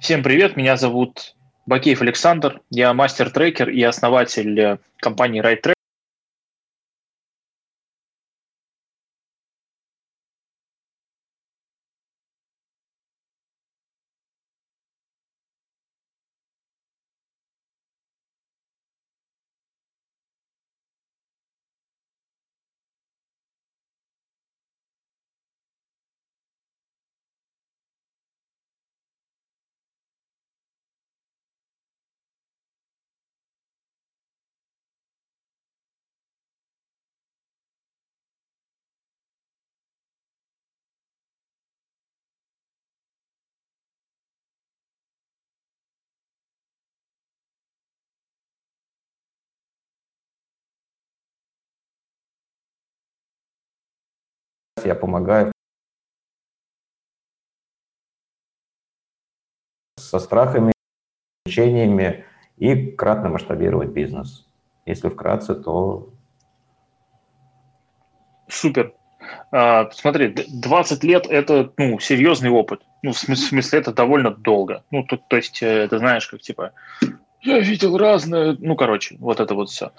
Всем привет, меня зовут Бакеев Александр, я мастер-трекер и основатель э, компании RideTrack. Я помогаю со страхами, ограничениями и кратно масштабировать бизнес. Если вкратце, то... Супер. А, смотри, 20 лет – это ну, серьезный опыт. Ну, в смысле, в смысле, это довольно долго. Ну, то, то есть, э, ты знаешь, как типа я видел разное, ну, короче, вот это вот все.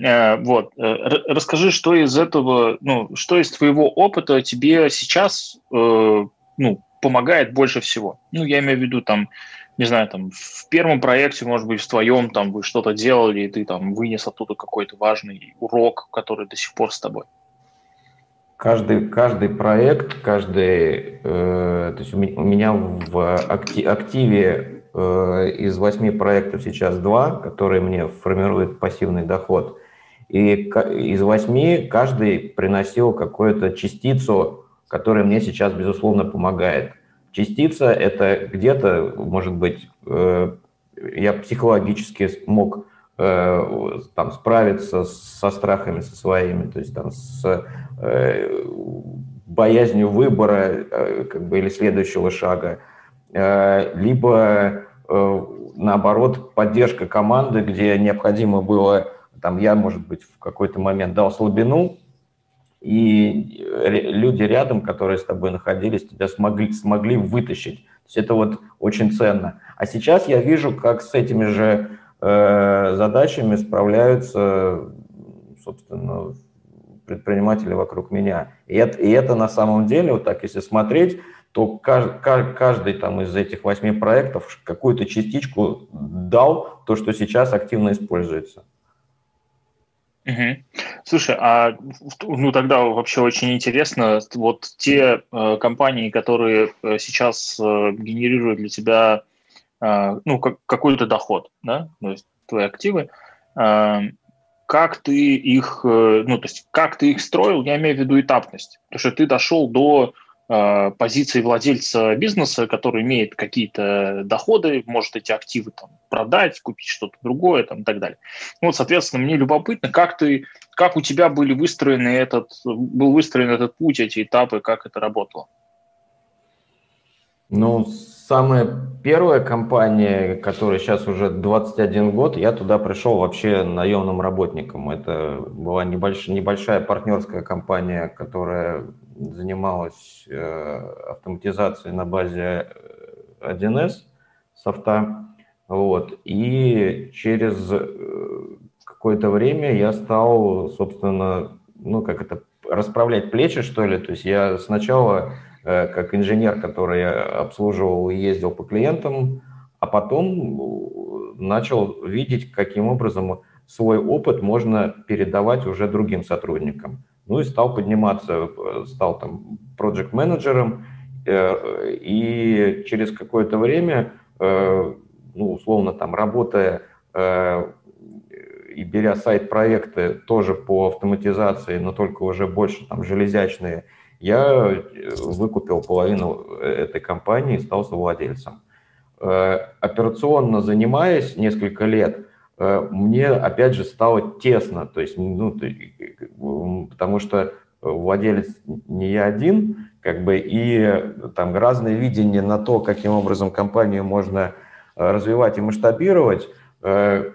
Э, вот, э, расскажи, что из этого, ну, что из твоего опыта тебе сейчас, э, ну, помогает больше всего? Ну, я имею в виду, там, не знаю, там, в первом проекте, может быть, в твоем, там, вы что-то делали, и ты там вынес оттуда какой-то важный урок, который до сих пор с тобой. Каждый, каждый проект, каждый, э, то есть у меня в активе из восьми проектов сейчас два, которые мне формируют пассивный доход. И из восьми каждый приносил какую-то частицу, которая мне сейчас, безусловно, помогает. Частица – это где-то, может быть, э, я психологически смог э, там, справиться со страхами со своими, то есть там, с боязнью выбора как бы, или следующего шага, либо Э, наоборот, поддержка команды, где необходимо было, там я, может быть, в какой-то момент дал слабину, и люди рядом, которые с тобой находились, тебя смогли, смогли вытащить. То есть это вот очень ценно. А сейчас я вижу, как с этими же э, задачами справляются, собственно, предприниматели вокруг меня. И это, и это на самом деле, вот так если смотреть, то каждый, каждый там из этих восьми проектов какую-то частичку дал то, что сейчас активно используется. Угу. Слушай, а ну тогда вообще очень интересно, вот те э, компании, которые э, сейчас э, генерируют для тебя э, ну как, какой-то доход, да, то есть твои активы, э, как ты их, э, ну то есть как ты их строил, я имею в виду этапность, потому что ты дошел до позиции владельца бизнеса, который имеет какие-то доходы, может эти активы там, продать, купить что-то другое там, и так далее. Ну, вот, соответственно, мне любопытно, как ты, как у тебя были выстроены этот, был выстроен этот путь, эти этапы, как это работало? Ну, самая первая компания, которая сейчас уже 21 год, я туда пришел вообще наемным работником. Это была небольшая, небольшая партнерская компания, которая занималась э, автоматизацией на базе 1С э, софта. Вот. И через э, какое-то время я стал, собственно, ну, как это, расправлять плечи, что ли. То есть я сначала как инженер, который обслуживал и ездил по клиентам, а потом начал видеть, каким образом свой опыт можно передавать уже другим сотрудникам. Ну и стал подниматься, стал там проект-менеджером, э, и через какое-то время, э, ну, условно, там, работая э, и беря сайт-проекты тоже по автоматизации, но только уже больше там железячные, я выкупил половину этой компании и стал совладельцем. Операционно занимаясь несколько лет, Э, мне, опять же, стало тесно, то есть, ну, потому что владелец не я один, как бы, и там разное видение на то, каким образом компанию можно э, развивать и масштабировать, э,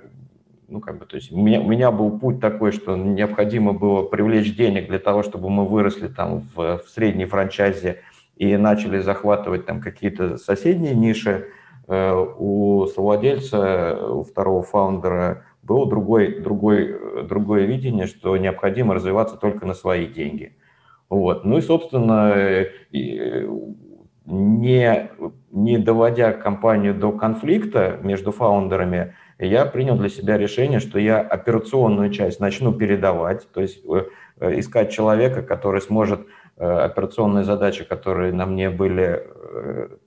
ну, как бы, то есть у меня, у меня был путь такой, что необходимо было привлечь денег для того, чтобы мы выросли там в, в средней франчайзе и начали захватывать там какие-то соседние ниши, у совладельца, у второго фаундера было другой, другой, другое видение, что необходимо развиваться только на свои деньги. Вот. Ну и, собственно, не, не доводя компанию до конфликта между фаундерами, я принял для себя решение, что я операционную часть начну передавать, то есть э, э, искать человека, который сможет э, операционные задачи, которые на мне были,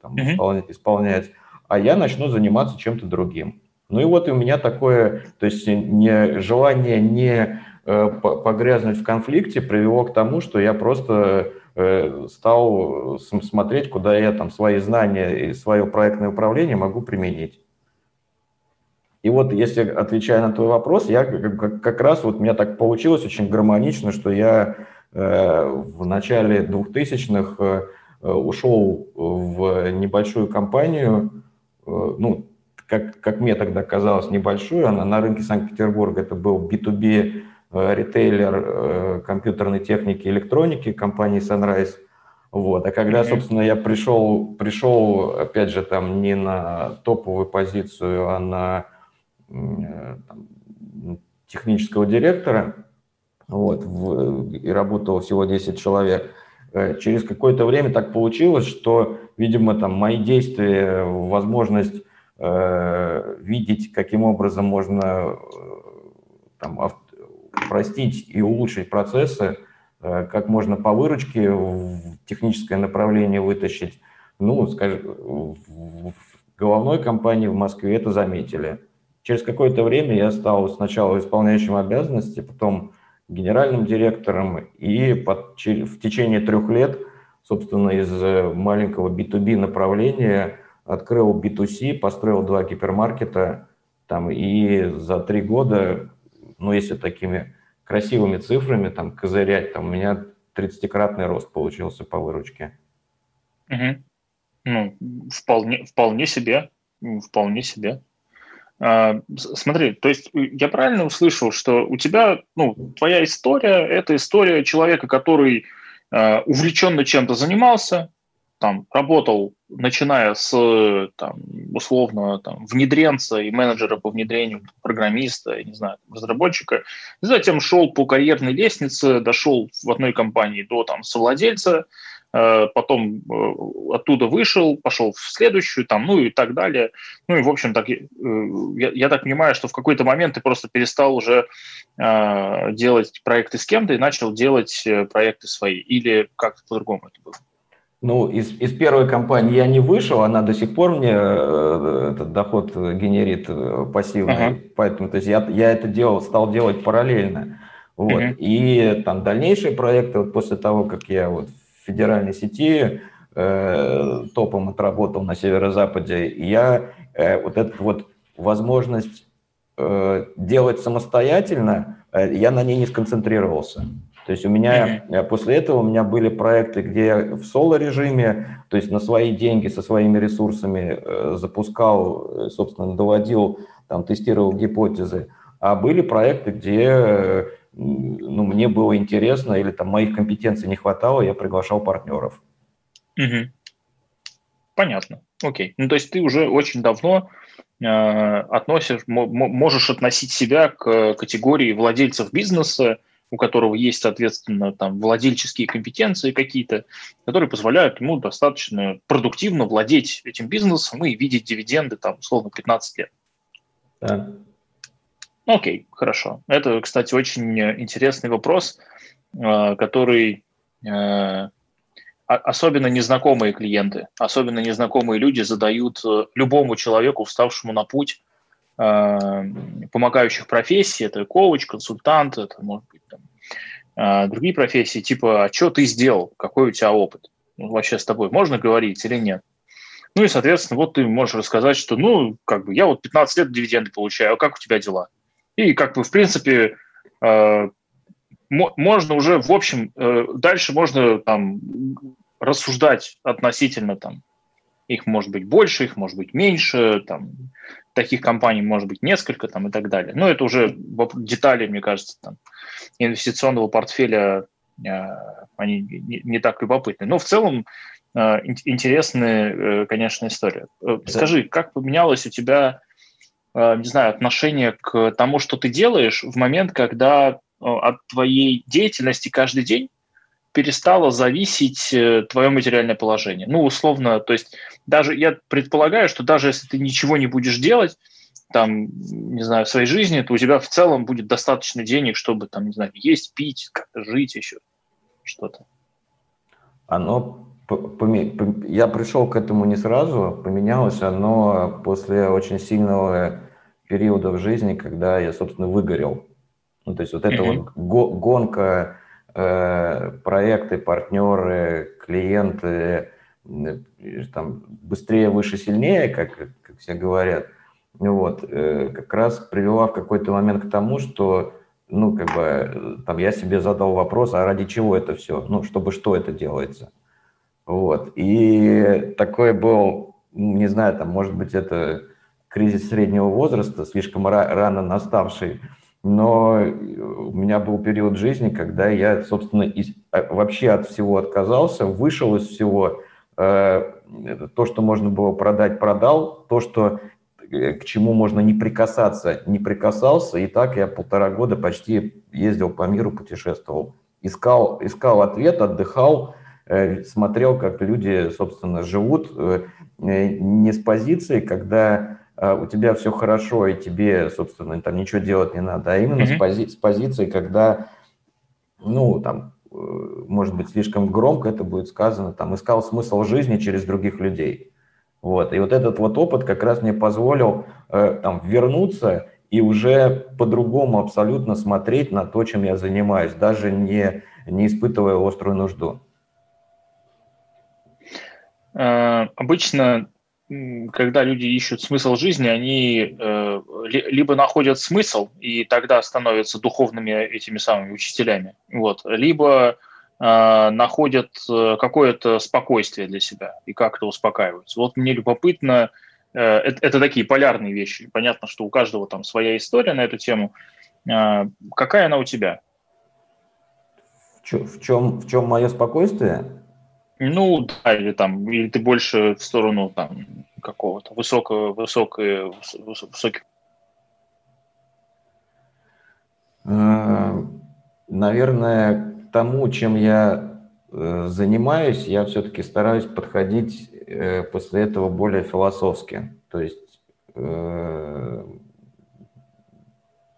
там, mm-hmm. исполнять, исполнять, а я начну заниматься чем-то другим. Ну и вот у меня такое, то есть не, желание не погрязнуть в конфликте привело к тому, что я просто стал смотреть, куда я там свои знания и свое проектное управление могу применить. И вот если отвечая на твой вопрос, я как раз вот у меня так получилось очень гармонично, что я э, в начале 2000-х э, ушел в небольшую компанию, э, ну, как, как мне тогда казалось, небольшую, она на рынке Санкт-Петербурга, это был B2B ритейлер компьютерной техники и электроники компании Sunrise. Вот. А когда, собственно, я пришел, пришел, опять же, там не на топовую позицию, а на там, технического директора, вот, в, и работало всего 10 человек. Э, через какое-то время так получилось, что, видимо, там мои действия, возможность э, видеть, каким образом можно э, там, простить и улучшить процессы, э, как можно по выручке в техническое направление вытащить. Ну, скажем, в головной компании в Москве это заметили. Через какое-то время я стал сначала исполняющим обязанности, потом генеральным директором, и под, в течение трех лет, собственно, из маленького B2B направления открыл B2C, построил два гипермаркета, там, и за три года, ну, если такими красивыми цифрами там козырять, там у меня 30-кратный рост получился по выручке. Угу. Ну, вполне, вполне себе, вполне себе. А, смотри, то есть э, я правильно услышал, что у тебя, ну, твоя история – это история человека, который э, увлеченно чем-то занимался, там, работал, начиная с, там, условно, там, внедренца и менеджера по внедрению, программиста, я не знаю, разработчика, и затем шел по карьерной лестнице, дошел в одной компании до там совладельца, потом э, оттуда вышел, пошел в следующую, там, ну и так далее. Ну и, в общем, так, э, я, я так понимаю, что в какой-то момент ты просто перестал уже э, делать проекты с кем-то и начал делать проекты свои. Или как-то по-другому это было? Ну, из, из первой компании я не вышел, она до сих пор мне этот доход генерит пассивный, uh-huh. поэтому то есть я, я это делал, стал делать параллельно. Вот. Uh-huh. И там дальнейшие проекты, вот после того, как я вот федеральной сети э, топом отработал на северо-западе, я э, вот эту вот возможность э, делать самостоятельно, я на ней не сконцентрировался. То есть у меня после этого у меня были проекты, где я в соло-режиме, то есть на свои деньги, со своими ресурсами запускал, собственно, доводил, там, тестировал гипотезы. А были проекты, где ну, мне было интересно или там моих компетенций не хватало, я приглашал партнеров. Угу. Понятно. Окей. Ну, то есть ты уже очень давно э, относишь, можешь относить себя к категории владельцев бизнеса, у которого есть, соответственно, там владельческие компетенции какие-то, которые позволяют ему достаточно продуктивно владеть этим бизнесом и видеть дивиденды там, условно, 15 лет. Да. Окей, хорошо. Это, кстати, очень интересный вопрос, э, который э, особенно незнакомые клиенты, особенно незнакомые люди задают э, любому человеку, вставшему на путь помогающих профессий, это коуч, консультант, это может быть там, другие профессии, типа, а что ты сделал, какой у тебя опыт? Ну, вообще с тобой можно говорить или нет? Ну и, соответственно, вот ты можешь рассказать, что, ну, как бы, я вот 15 лет дивиденды получаю, а как у тебя дела? И как бы, в принципе, э, можно уже, в общем, э, дальше можно там рассуждать относительно там их может быть больше, их может быть меньше, там таких компаний может быть несколько там и так далее. Но это уже детали, мне кажется, там инвестиционного портфеля э, они не, не так любопытны. Но в целом интересная, конечно, история. Скажи, как поменялось у тебя, не знаю, отношение к тому, что ты делаешь в момент, когда от твоей деятельности каждый день перестало зависеть э, твое материальное положение. Ну, условно, то есть даже я предполагаю, что даже если ты ничего не будешь делать, там, не знаю, в своей жизни, то у тебя в целом будет достаточно денег, чтобы, там, не знаю, есть, пить, как-то жить еще, что-то. Оно, я пришел к этому не сразу, поменялось оно после очень сильного периода в жизни, когда я, собственно, выгорел. Ну, то есть вот эта mm-hmm. вот гонка Э, проекты, партнеры, клиенты, там, быстрее, выше, сильнее, как, как все говорят, вот, э, как раз привела в какой-то момент к тому, что, ну, как бы, там, я себе задал вопрос, а ради чего это все, ну, чтобы что это делается, вот, и такой был, не знаю, там, может быть, это кризис среднего возраста, слишком рано наставший, но э, у меня был период жизни, когда я, собственно, из, а, вообще от всего отказался, вышел из всего, э, то, что можно было продать, продал, то, что э, к чему можно не прикасаться, не прикасался, и так я полтора года почти ездил по миру, путешествовал, искал, искал ответ, отдыхал, смотрел, как люди, собственно, живут, не с позиции, когда у тебя все хорошо, и тебе, собственно, там ничего делать не надо, а именно mm-hmm. с, пози- с позиции, когда, ну, там, э, может быть, слишком громко это будет сказано, там, искал смысл жизни через других людей. Вот. И вот этот вот опыт как раз мне позволил э, там, вернуться и уже по-другому абсолютно смотреть на то, чем я занимаюсь, даже не, не испытывая острую нужду. Э, обычно когда люди ищут смысл жизни, они э, либо находят смысл и тогда становятся духовными этими самыми учителями, вот, либо э, находят э, какое-то спокойствие для себя и как-то успокаиваются. Вот мне любопытно, э, это, это такие полярные вещи. Понятно, что у каждого там своя история на эту тему. Э, какая она у тебя? В чем, в чем, в чем мое спокойствие? Ну, да, или там, или ты больше в сторону там какого-то высокого, высокого, высоких. Э, наверное, тому, чем я э, занимаюсь, я все-таки стараюсь подходить э, после этого более философски. То есть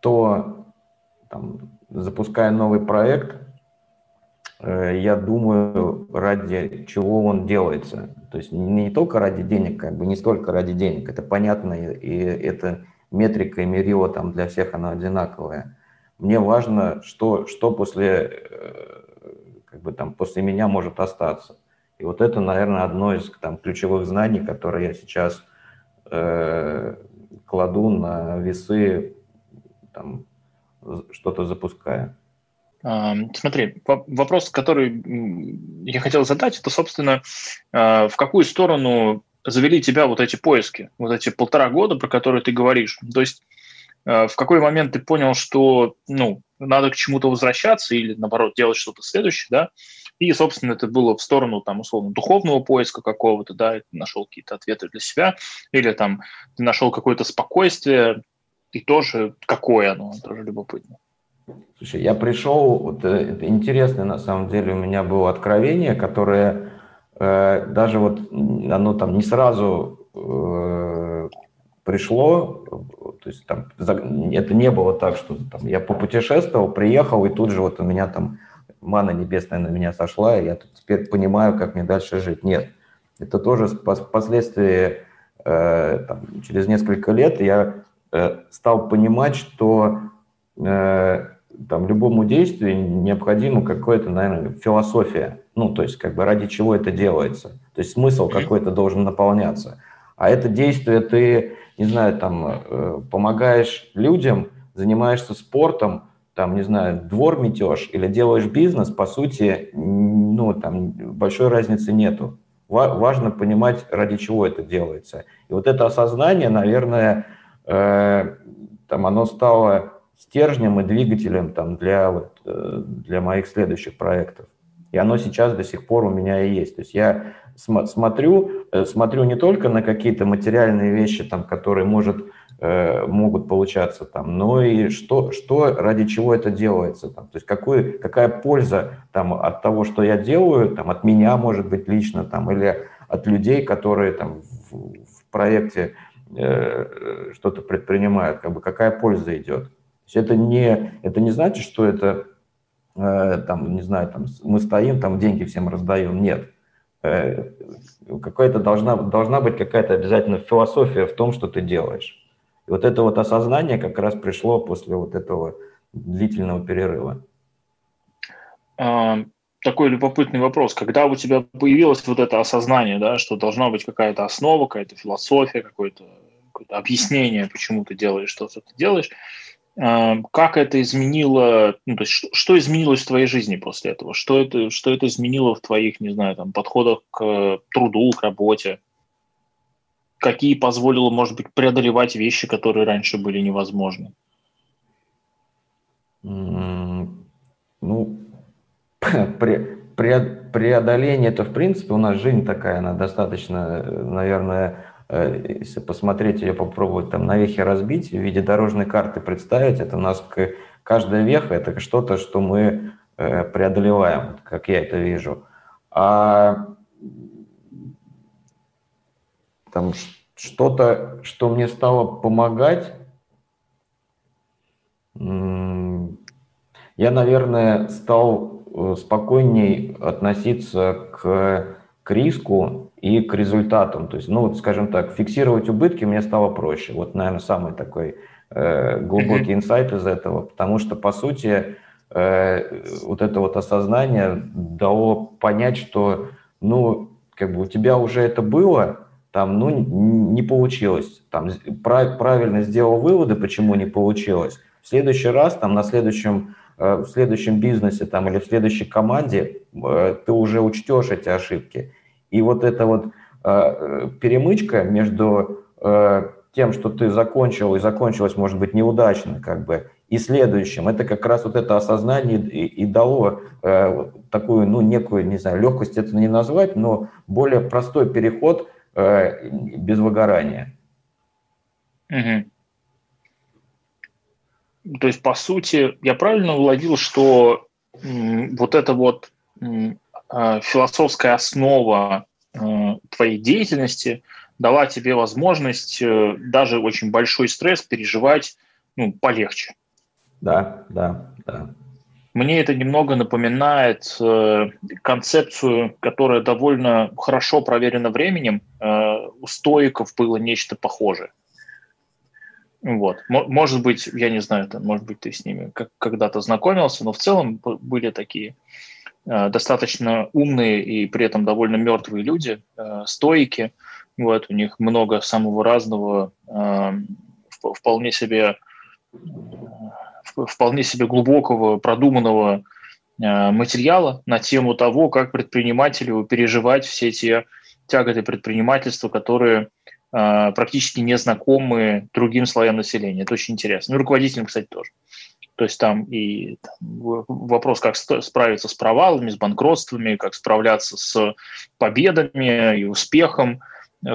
то, там, запуская новый проект, я думаю, ради чего он делается. То есть не только ради денег, как бы не столько ради денег, это понятно, и это метрика и мерило там для всех она одинаковая. Мне важно, что, что после, э, как бы там, после меня может остаться. И вот это, наверное, одно из там, ключевых знаний, которые я сейчас э, кладу на весы, там, что-то запуская. Смотри, вопрос, который я хотел задать, это, собственно, а, в какую сторону завели тебя вот эти поиски, вот эти полтора года, про которые ты говоришь. То есть а, в какой момент ты понял, что ну, надо к чему-то возвращаться или, наоборот, делать что-то следующее, да? И, собственно, это было в сторону, там, условно, духовного поиска какого-то, да, ты нашел какие-то ответы для себя, или там ты нашел какое-то спокойствие, и тоже какое оно, тоже любопытно. Слушай, я пришел, вот, э, это интересное на самом деле у меня было откровение, которое э, даже вот оно там не сразу э, пришло, то есть там это не было так, что там я попутешествовал, приехал и тут же вот у меня там мана небесная на меня сошла, и я тут теперь понимаю, как мне дальше жить. Нет, это тоже впоследствии э, там, через несколько лет я э, стал понимать, что э, там, любому действию необходима какая-то, наверное, философия. Ну, то есть, как бы ради чего это делается. То есть смысл какой-то должен наполняться. А это действие ты, не знаю, там, э, помогаешь людям, занимаешься спортом, там, не знаю, двор метешь или делаешь бизнес, по сути, ну, там, большой разницы нету. Важно понимать, ради чего это делается. И вот это осознание, наверное, э, там, оно стало стержнем и двигателем там, для, вот, э, для моих следующих проектов. И оно сейчас до сих пор у меня и есть. То есть я см- смотрю, э, смотрю не только на какие-то материальные вещи, там, которые может, э, могут получаться, там, но и что, что, ради чего это делается. Там, то есть какую, какая польза там, от того, что я делаю, там, от меня, может быть, лично, там, или от людей, которые там, в, в проекте э, что-то предпринимают, как бы, какая польза идет. Есть это не, это не значит, что это, э, там, не знаю, там, мы стоим, там деньги всем раздаем. Нет. Э, какая-то должна, должна быть какая-то обязательно философия в том, что ты делаешь. И вот это вот осознание как раз пришло после вот этого длительного перерыва. А, такой любопытный вопрос. Когда у тебя появилось вот это осознание, да, что должна быть какая-то основа, какая-то философия, какое-то, какое объяснение, почему ты делаешь то, что ты делаешь, как это изменило, ну, то есть что, что изменилось в твоей жизни после этого? Что это, что это изменило в твоих, не знаю, там, подходах к труду, к работе? Какие позволило, может быть, преодолевать вещи, которые раньше были невозможны? Ну, пре, пре, преодоление это, в принципе, у нас жизнь такая, она достаточно, наверное, Э, если посмотреть ее, попробовать там на вехе разбить, в виде дорожной карты представить, это у нас каждая веха – это что-то, что мы э, преодолеваем, как я это вижу. А там что-то, что мне стало помогать, я, наверное, стал э, спокойней относиться к, к риску и к результатам. То есть, ну, вот, скажем так, фиксировать убытки мне стало проще. Вот, наверное, самый такой э, глубокий инсайт из этого, потому что, по сути, э, вот это вот осознание дало понять, что, ну, как бы у тебя уже это было, там, ну, не получилось. Там, прав, правильно сделал выводы, почему не получилось. В следующий раз, там, на следующем э, в следующем бизнесе там, или в следующей команде э, ты уже учтешь эти ошибки. И вот эта вот э, перемычка между э, тем, что ты закончил, и закончилось, может быть, неудачно, как бы, и следующим, это как раз вот это осознание и, и дало э, такую, ну, некую, не знаю, легкость это не назвать, но более простой переход э, без выгорания. Угу. То есть, по сути, я правильно уловил, что вот это вот Э, философская основа э, твоей деятельности дала тебе возможность э, даже очень большой стресс переживать ну, полегче. Да, да, да. Мне это немного напоминает концепцию, которая довольно хорошо проверена временем. у стоиков было нечто похожее. Вот. Может быть, я не знаю, может быть, ты с ними когда-то знакомился, но в целом были такие Э, достаточно умные и при этом довольно мертвые люди, э, стойки. Вот, у них много самого разного, э, вполне себе, вполне себе глубокого, продуманного материала на тему того, как предпринимателю переживать все те тяготы предпринимательства, которые практически не знакомы другим слоям населения. Это очень интересно. Ну, руководителям, кстати, тоже. То есть там и вопрос, как справиться с провалами, с банкротствами, как справляться с победами и успехом,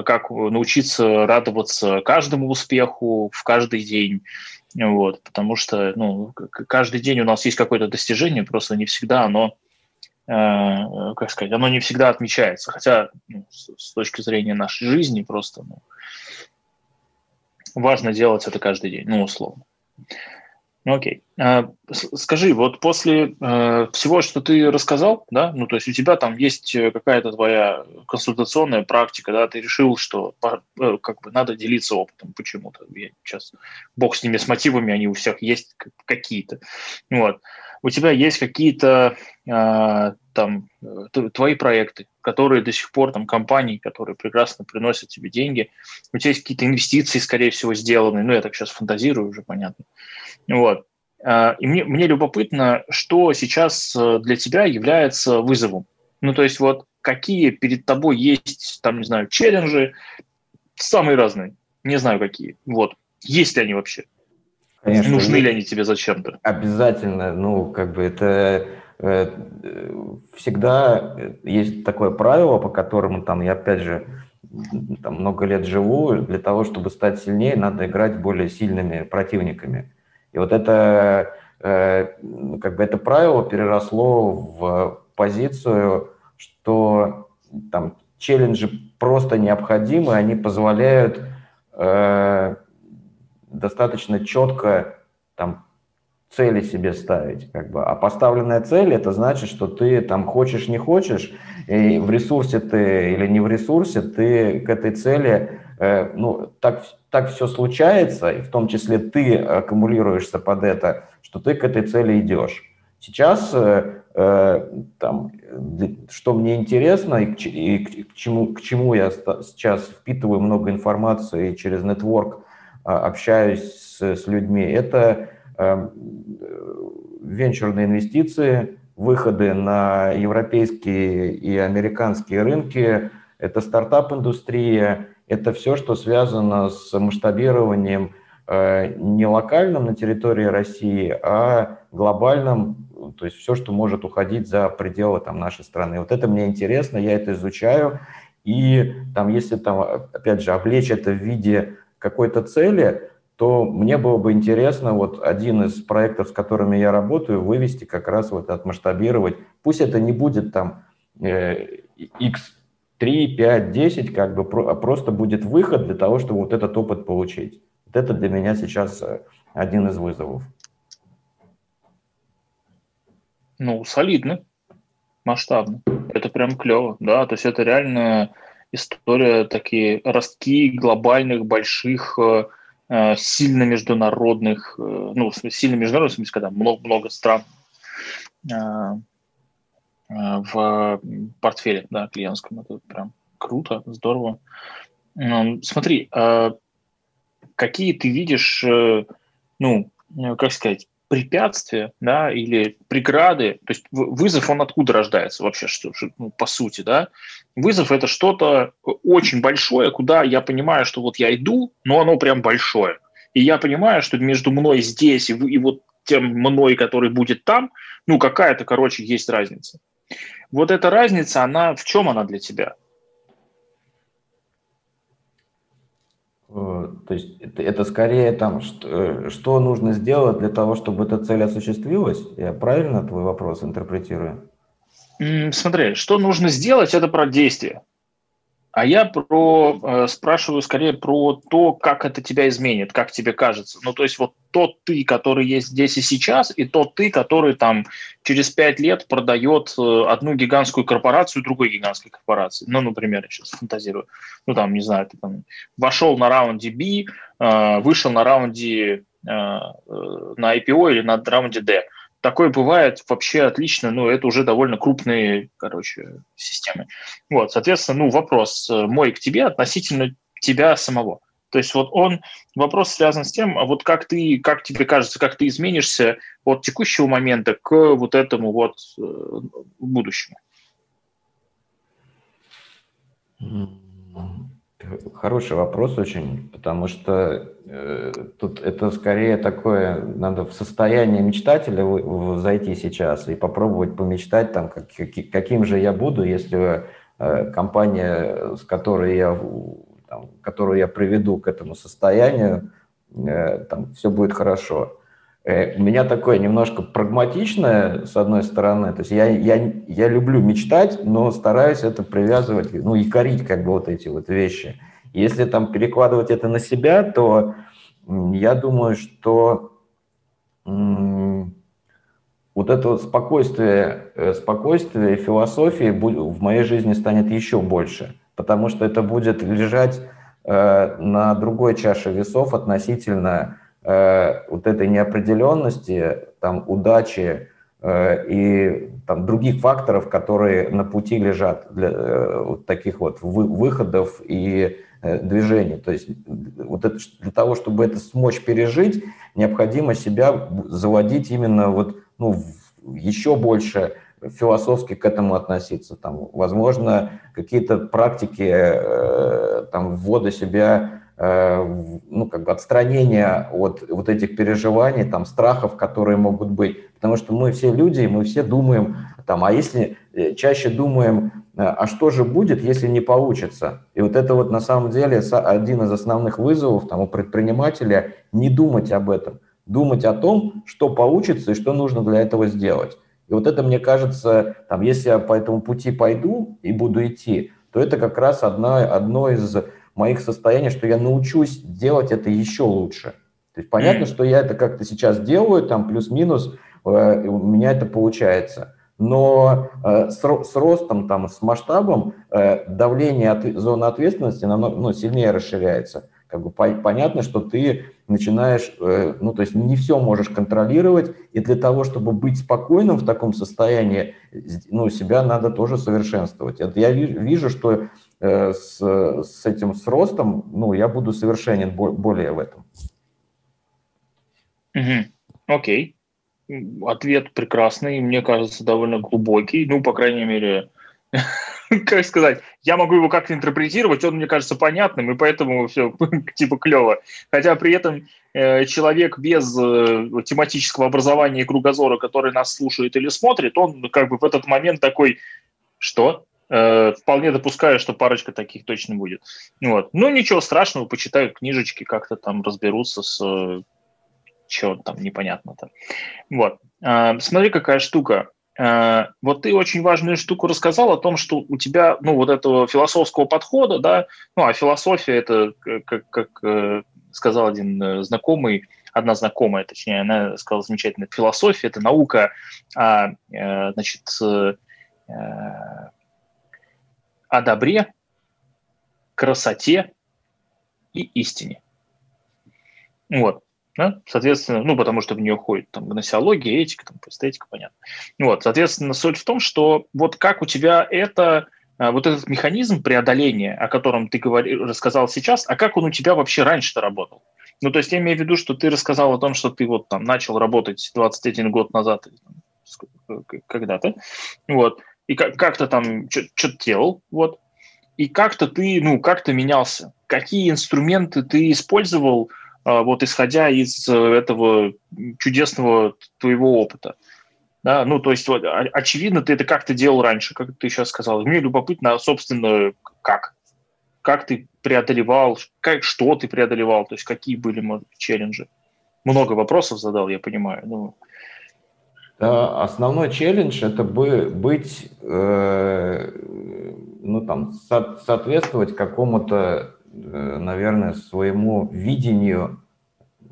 как научиться радоваться каждому успеху в каждый день. Вот, потому что ну, каждый день у нас есть какое-то достижение, просто не всегда оно, э, как сказать, оно не всегда отмечается. Хотя ну, с, с точки зрения нашей жизни просто ну, важно делать это каждый день, ну, условно. Окей. А, скажи, вот после э, всего, что ты рассказал, да, ну, то есть у тебя там есть э, какая-то твоя консультационная практика, да, ты решил, что э, как бы надо делиться опытом почему-то. Я сейчас бог с ними, с мотивами, они у всех есть какие-то. Вот. У тебя есть какие-то э, там твои проекты, которые до сих пор, там, компании, которые прекрасно приносят тебе деньги, у тебя есть какие-то инвестиции, скорее всего, сделаны, ну, я так сейчас фантазирую уже, понятно. Вот. А, и мне, мне любопытно, что сейчас э, для тебя является вызовом. Ну, то есть вот какие перед тобой есть, там, не знаю, челленджи, самые разные, не знаю какие. Вот. Есть ли они вообще? Конечно, Нужны ли они тебе зачем-то? Обязательно. Ну, как бы это всегда есть такое правило, по которому там я опять же там, много лет живу, для того, чтобы стать сильнее, надо играть более сильными противниками. И вот это, э, как бы это правило переросло в позицию, что там челленджи просто необходимы, они позволяют э, достаточно четко там цели себе ставить, как бы. А поставленная цель это значит, что ты там хочешь не хочешь, и в ресурсе ты или не в ресурсе, ты к этой цели, э, ну так так все случается, и в том числе ты аккумулируешься под это, что ты к этой цели идешь. Сейчас э, э там, что мне интересно и, к, и к, чему, к чему я сейчас впитываю много информации через нетворк общаюсь с, с людьми, это Эм, венчурные инвестиции, выходы на европейские и американские рынки, это стартап-индустрия, это все, что связано с масштабированием э, не локальным на территории России, а глобальным, то есть все, что может уходить за пределы там, нашей страны. Вот это мне интересно, я это изучаю, и там, если там, опять же, облечь это в виде какой-то цели, то мне было бы интересно вот один из проектов, с которыми я работаю, вывести как раз вот отмасштабировать. Пусть это не будет там э, x3, 5, 10, как бы, а просто будет выход для того, чтобы вот этот опыт получить. Вот это для меня сейчас э, один из вызовов. Ну, солидно, масштабно. Это прям клево, да. То есть это реально история такие ростки глобальных больших э, Э, сильно международных, э, ну, сильно международных, в смысле, когда много, много стран в портфеле, да, клиентском. Это прям круто, здорово. Смотри, какие ты видишь, ну, как сказать, препятствия, да, или преграды, то есть вызов, он откуда рождается вообще, что, ну, по сути, да? Вызов – это что-то очень большое, куда я понимаю, что вот я иду, но оно прям большое. И я понимаю, что между мной здесь и, и вот тем мной, который будет там, ну, какая-то, короче, есть разница. Вот эта разница, она в чем она для тебя? То есть это, это скорее там, что, э, что нужно сделать для того, чтобы эта цель осуществилась? Я правильно твой вопрос интерпретирую? Смотри, что нужно сделать, это про действие. А я про э, спрашиваю скорее про то, как это тебя изменит, как тебе кажется. Ну, то есть вот тот ты, который есть здесь и сейчас, и тот ты, который там через пять лет продает э, одну гигантскую корпорацию другой гигантской корпорации. Ну, например, я сейчас фантазирую. Ну, там, не знаю, ты там вошел на раунде B, э, вышел на раунде э, э на IPO или на раунде D такое бывает вообще отлично, ну, это уже довольно крупные, короче, системы. Вот, соответственно, ну, вопрос э, мой к тебе относительно тебя самого. То есть вот он, вопрос связан с тем, а вот как ты, как тебе кажется, как ты изменишься от текущего момента к вот этому вот э, будущему? Хороший вопрос очень, потому что э, тут это скорее такое, надо в состояние мечтателя в, в, зайти сейчас и попробовать помечтать, там, как, каким же я буду, если э, компания, с которой я, там, которую я приведу к этому состоянию, э, там, все будет хорошо. Э, у меня такое немножко прагматичное, с одной стороны, то есть я, я, я люблю мечтать, но стараюсь это привязывать, ну и корить как бы вот эти вот вещи. Если там перекладывать это на себя, то я думаю, что вот это вот спокойствие, э, спокойствие философии в моей жизни станет еще больше, потому что это будет лежать э, на другой чаше весов относительно Э, вот этой неопределенности, там, удачи э, и там, других факторов, которые на пути лежат для э, вот таких вот выходов и движений. То есть вот это, для того, чтобы это смочь пережить, необходимо себя заводить именно вот, ну, еще больше философски к этому относиться. Там, возможно, какие-то практики там, ввода себя ну, как бы отстранение от вот этих переживаний, там, страхов, которые могут быть. Потому что мы все люди, и мы все думаем, там, а если э, чаще думаем, э, а что же будет, если не получится? И вот это вот на самом деле один из основных вызовов там, у предпринимателя – не думать об этом, думать о том, что получится и что нужно для этого сделать. И вот это, мне кажется, там, если я по этому пути пойду и буду идти, то это как раз одно, одно из моих состояний, что я научусь делать это еще лучше. То есть понятно, что я это как-то сейчас делаю, там плюс-минус, Э, у меня это получается. Но э, с, с ростом, там, с масштабом э, давление от, зоны ответственности намного ну, сильнее расширяется. Как бы по, понятно, что ты начинаешь, ну, то есть не все можешь контролировать, и для того, чтобы быть спокойным в таком состоянии, ну, себя надо тоже совершенствовать. Это я вижу что с, с этим, с ростом, ну, я буду совершенен более в этом. Окей. Okay ответ прекрасный, мне кажется, довольно глубокий. Ну, по крайней мере, как сказать, я могу его как-то интерпретировать, он мне кажется понятным, и поэтому все типа клево. Хотя при этом э, человек без э, тематического образования и кругозора, который нас слушает или смотрит, он как бы в этот момент такой, что? Э, вполне допускаю, что парочка таких точно будет. Вот. Ну, ничего страшного, почитают книжечки, как-то там разберутся с что там непонятно-то. Вот. А, смотри, какая штука. А, вот ты очень важную штуку рассказал о том, что у тебя, ну, вот этого философского подхода, да, ну, а философия это, как, как э, сказал один э, знакомый, одна знакомая, точнее, она сказала замечательно, философия – это наука э, значит, о добре, красоте и истине. Вот. Да? Соответственно, ну, потому что в нее ходит там гносеология, этика, там, эстетика, понятно. Вот, соответственно, суть в том, что вот как у тебя это, а, вот этот механизм преодоления, о котором ты говорил, рассказал сейчас, а как он у тебя вообще раньше-то работал? Ну, то есть я имею в виду, что ты рассказал о том, что ты вот там начал работать 21 год назад, когда-то, вот, и как- как-то там что-то делал, вот, и как-то ты, ну, как-то менялся. Какие инструменты ты использовал, а, вот исходя из э, этого чудесного твоего опыта. Да, ну, то есть, вот, очевидно, ты это как-то делал раньше, как ты сейчас сказал. Мне любопытно, собственно, как? Как ты преодолевал, как, что ты преодолевал, то есть какие были может, челленджи? Много вопросов задал, я понимаю. Ну, да, основной челлендж это бы быть, э, ну там, со- соответствовать какому-то Э, наверное, своему видению,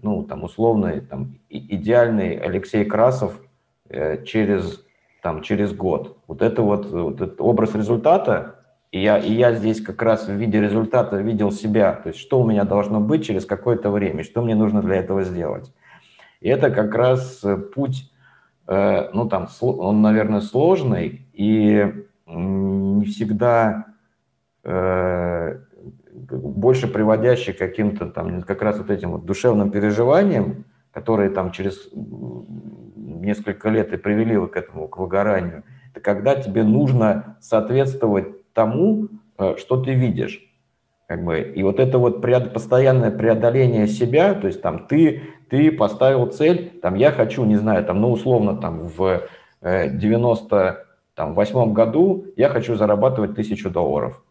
ну, там, условный, там, идеальный Алексей Красов э, через, там, через год. Вот это вот, вот этот образ результата, и я, и я здесь как раз в виде результата видел себя, то есть что у меня должно быть через какое-то время, что мне нужно для этого сделать. И это как раз э, путь, ну, там, он, наверное, сложный, и не всегда больше приводящий каким-то там как раз вот этим вот душевным переживаниям, которые там через несколько лет и привели к этому, к выгоранию, это когда тебе нужно соответствовать тому, э, что ты видишь. Как бы, и вот это вот постоянное преодоление себя, то есть там ты, ты поставил цель, там я хочу, не знаю, там, ну условно там в 98 э, году я хочу зарабатывать тысячу долларов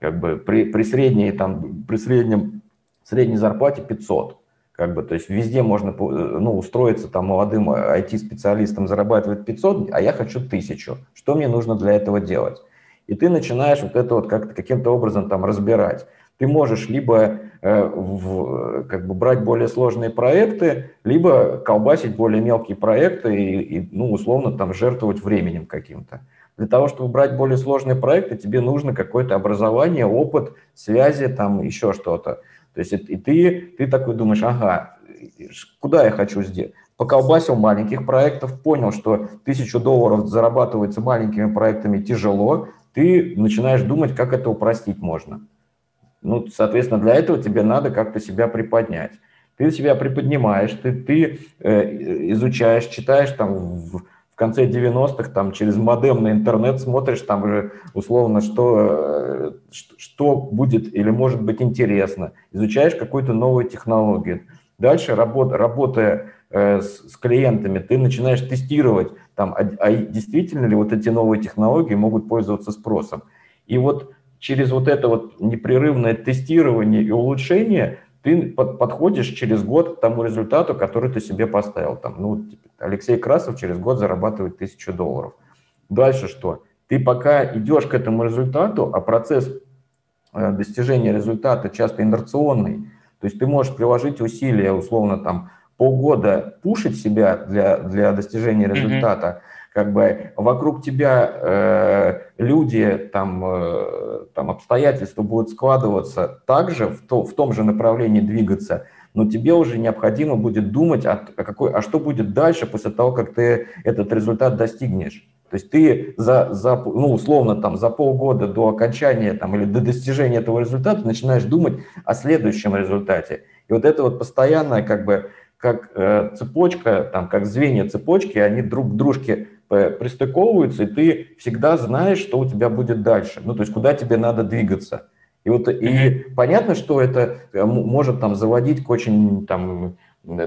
как бы при, при средней, там, при среднем, средней зарплате 500. Как бы, то есть везде можно ну, устроиться там молодым IT-специалистом, зарабатывать 500, а я хочу 1000. Что мне нужно для этого делать? И ты начинаешь вот это вот как-то каким-то образом там разбирать. Ты можешь либо э, в, как бы брать более сложные проекты, либо колбасить более мелкие проекты и, и ну, условно там жертвовать временем каким-то. Для того, чтобы брать более сложные проекты, тебе нужно какое-то образование, опыт, связи, там еще что-то. То есть и ты, ты такой думаешь, ага, куда я хочу сделать? Поколбасил маленьких проектов, понял, что тысячу долларов зарабатывается маленькими проектами тяжело, ты начинаешь думать, как это упростить можно. Ну, соответственно, для этого тебе надо как-то себя приподнять. Ты себя приподнимаешь, ты, ты э, изучаешь, читаешь там в, в конце 90-х там через модем на интернет смотришь, там уже условно, что, э, что будет или может быть интересно, изучаешь какую-то новую технологию. Дальше, работ, работая с, с клиентами, ты начинаешь тестировать, там, а, а действительно ли вот эти новые технологии могут пользоваться спросом. И вот через вот это вот непрерывное тестирование и улучшение ты под, подходишь через год к тому результату, который ты себе поставил. Там, ну, типа, Алексей Красов через год зарабатывает тысячу долларов. Дальше что? Ты пока идешь к этому результату, а процесс э, достижения результата часто инерционный, то есть ты можешь приложить усилия, условно, там, полгода пушить себя для, для достижения результата, mm-hmm как бы вокруг тебя э, люди, там, э, там обстоятельства будут складываться также, в, то, в том же направлении двигаться, но тебе уже необходимо будет думать, а, а, какой, а что будет дальше после того, как ты этот результат достигнешь. То есть ты за, за, ну, условно там, за полгода до окончания там, или до достижения этого результата начинаешь думать о следующем результате. И вот это вот постоянное как бы как э, цепочка, там, как звенья цепочки, они друг к дружке пристыковываются, и ты всегда знаешь, что у тебя будет дальше, ну, то есть куда тебе надо двигаться. И вот и понятно, что это э, может там заводить к очень там,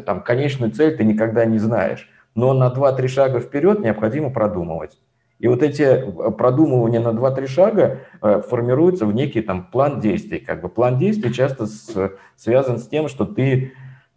там конечную цель ты никогда не знаешь, но на 2-3 шага вперед необходимо продумывать. И вот эти э, продумывания на 2-3 шага э, формируются в некий там план действий. Как бы план действий часто с, связан с тем, что ты э,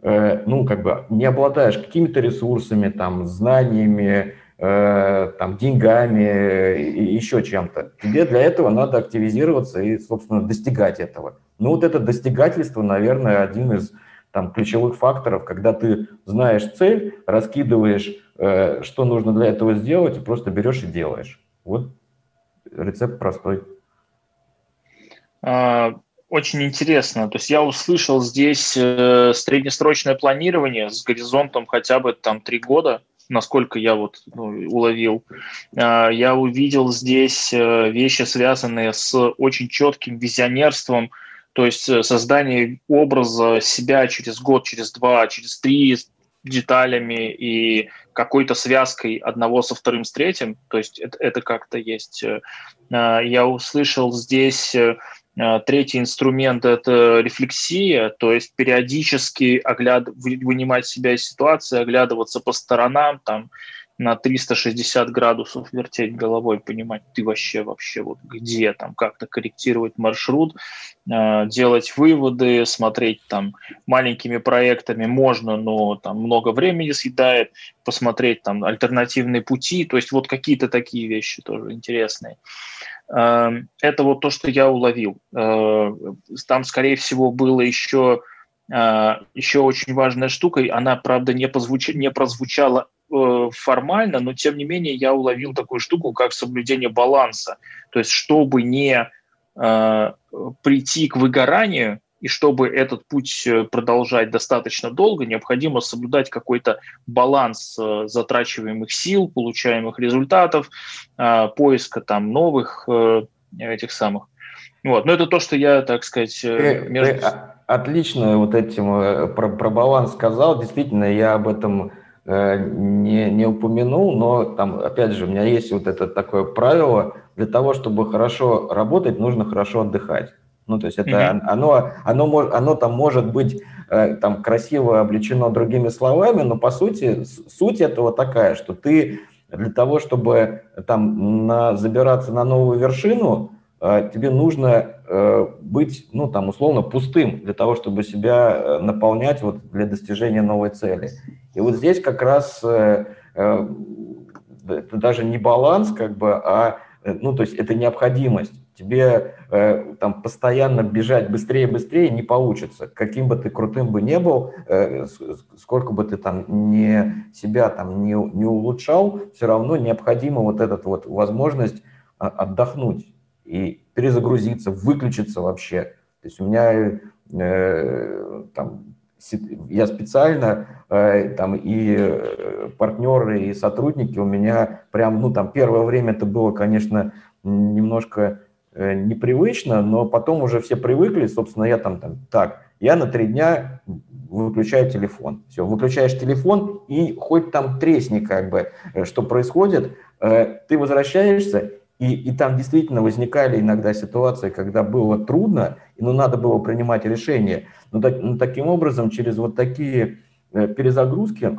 ну, как бы не обладаешь какими-то ресурсами, там, знаниями, Э, там, деньгами и еще чем-то. Тебе для этого надо активизироваться и, собственно, достигать этого. Ну, вот это достигательство, наверное, один из там, ключевых факторов, когда ты знаешь цель, раскидываешь, э, что нужно для этого сделать, и просто берешь и делаешь. Вот рецепт простой. А, очень интересно. То есть я услышал здесь э, среднесрочное планирование с горизонтом хотя бы там три года – насколько я вот ну, уловил, а, я увидел здесь э, вещи, связанные с очень четким визионерством, то есть э, создание образа себя через год, через два, через три деталями и какой-то связкой одного со вторым, с третьим. То есть это, это как-то есть. Э, а, я услышал здесь третий инструмент – это рефлексия, то есть периодически огляд... вынимать себя из ситуации, оглядываться по сторонам, там, на 360 градусов вертеть головой, понимать, ты вообще вообще вот где там, как-то корректировать маршрут, а, делать выводы, смотреть там маленькими проектами можно, но там много времени съедает, посмотреть там альтернативные пути, то есть вот какие-то такие вещи тоже интересные. Эм, это вот то, что я уловил. Э, там, скорее всего, было еще, э, еще очень важная штука. Она, правда, не, позвуч... не прозвучала э, формально, но, тем не менее, я уловил такую штуку, как соблюдение баланса. То есть, чтобы не прийти к выгоранию, и чтобы этот путь э, продолжать достаточно долго, необходимо соблюдать какой-то баланс э, затрачиваемых сил, получаемых результатов, э, поиска там новых этих самых. Вот. Но это то, что я, так сказать, между... Ты отлично вот этим про, про баланс сказал. Действительно, я об этом не, не упомянул, но там, опять же, у меня есть вот это такое правило, для того, чтобы хорошо работать, нужно хорошо отдыхать. Ну, то есть это mm-hmm. оно, оно, оно там может быть э, там красиво облечено другими словами, но по сути суть этого такая, что ты для того, чтобы там на, забираться на новую вершину, э, тебе нужно э, быть, ну, там, условно, пустым для того, чтобы себя наполнять вот для достижения новой цели. И вот здесь как раз это даже не баланс, как бы, а, ну, то есть это необходимость тебе э, там постоянно бежать быстрее быстрее не получится. Каким бы ты крутым бы не был, э, сколько бы ты там не себя там не, не улучшал, все равно необходима вот эта вот возможность а, отдохнуть и перезагрузиться, выключиться вообще. То есть у меня э, там я специально э, там и э, партнеры, и сотрудники у меня прям, ну там первое время это было, конечно, немножко Э, непривычно, но потом уже все привыкли, собственно, я там, там так, я на три дня выключаю телефон. Все, выключаешь телефон, и хоть там тресни как бы, что происходит, ты возвращаешься, и, и там действительно возникали иногда ситуации, когда было трудно, и ну, надо было принимать решение. Но, так, но таким образом, через вот такие э, перезагрузки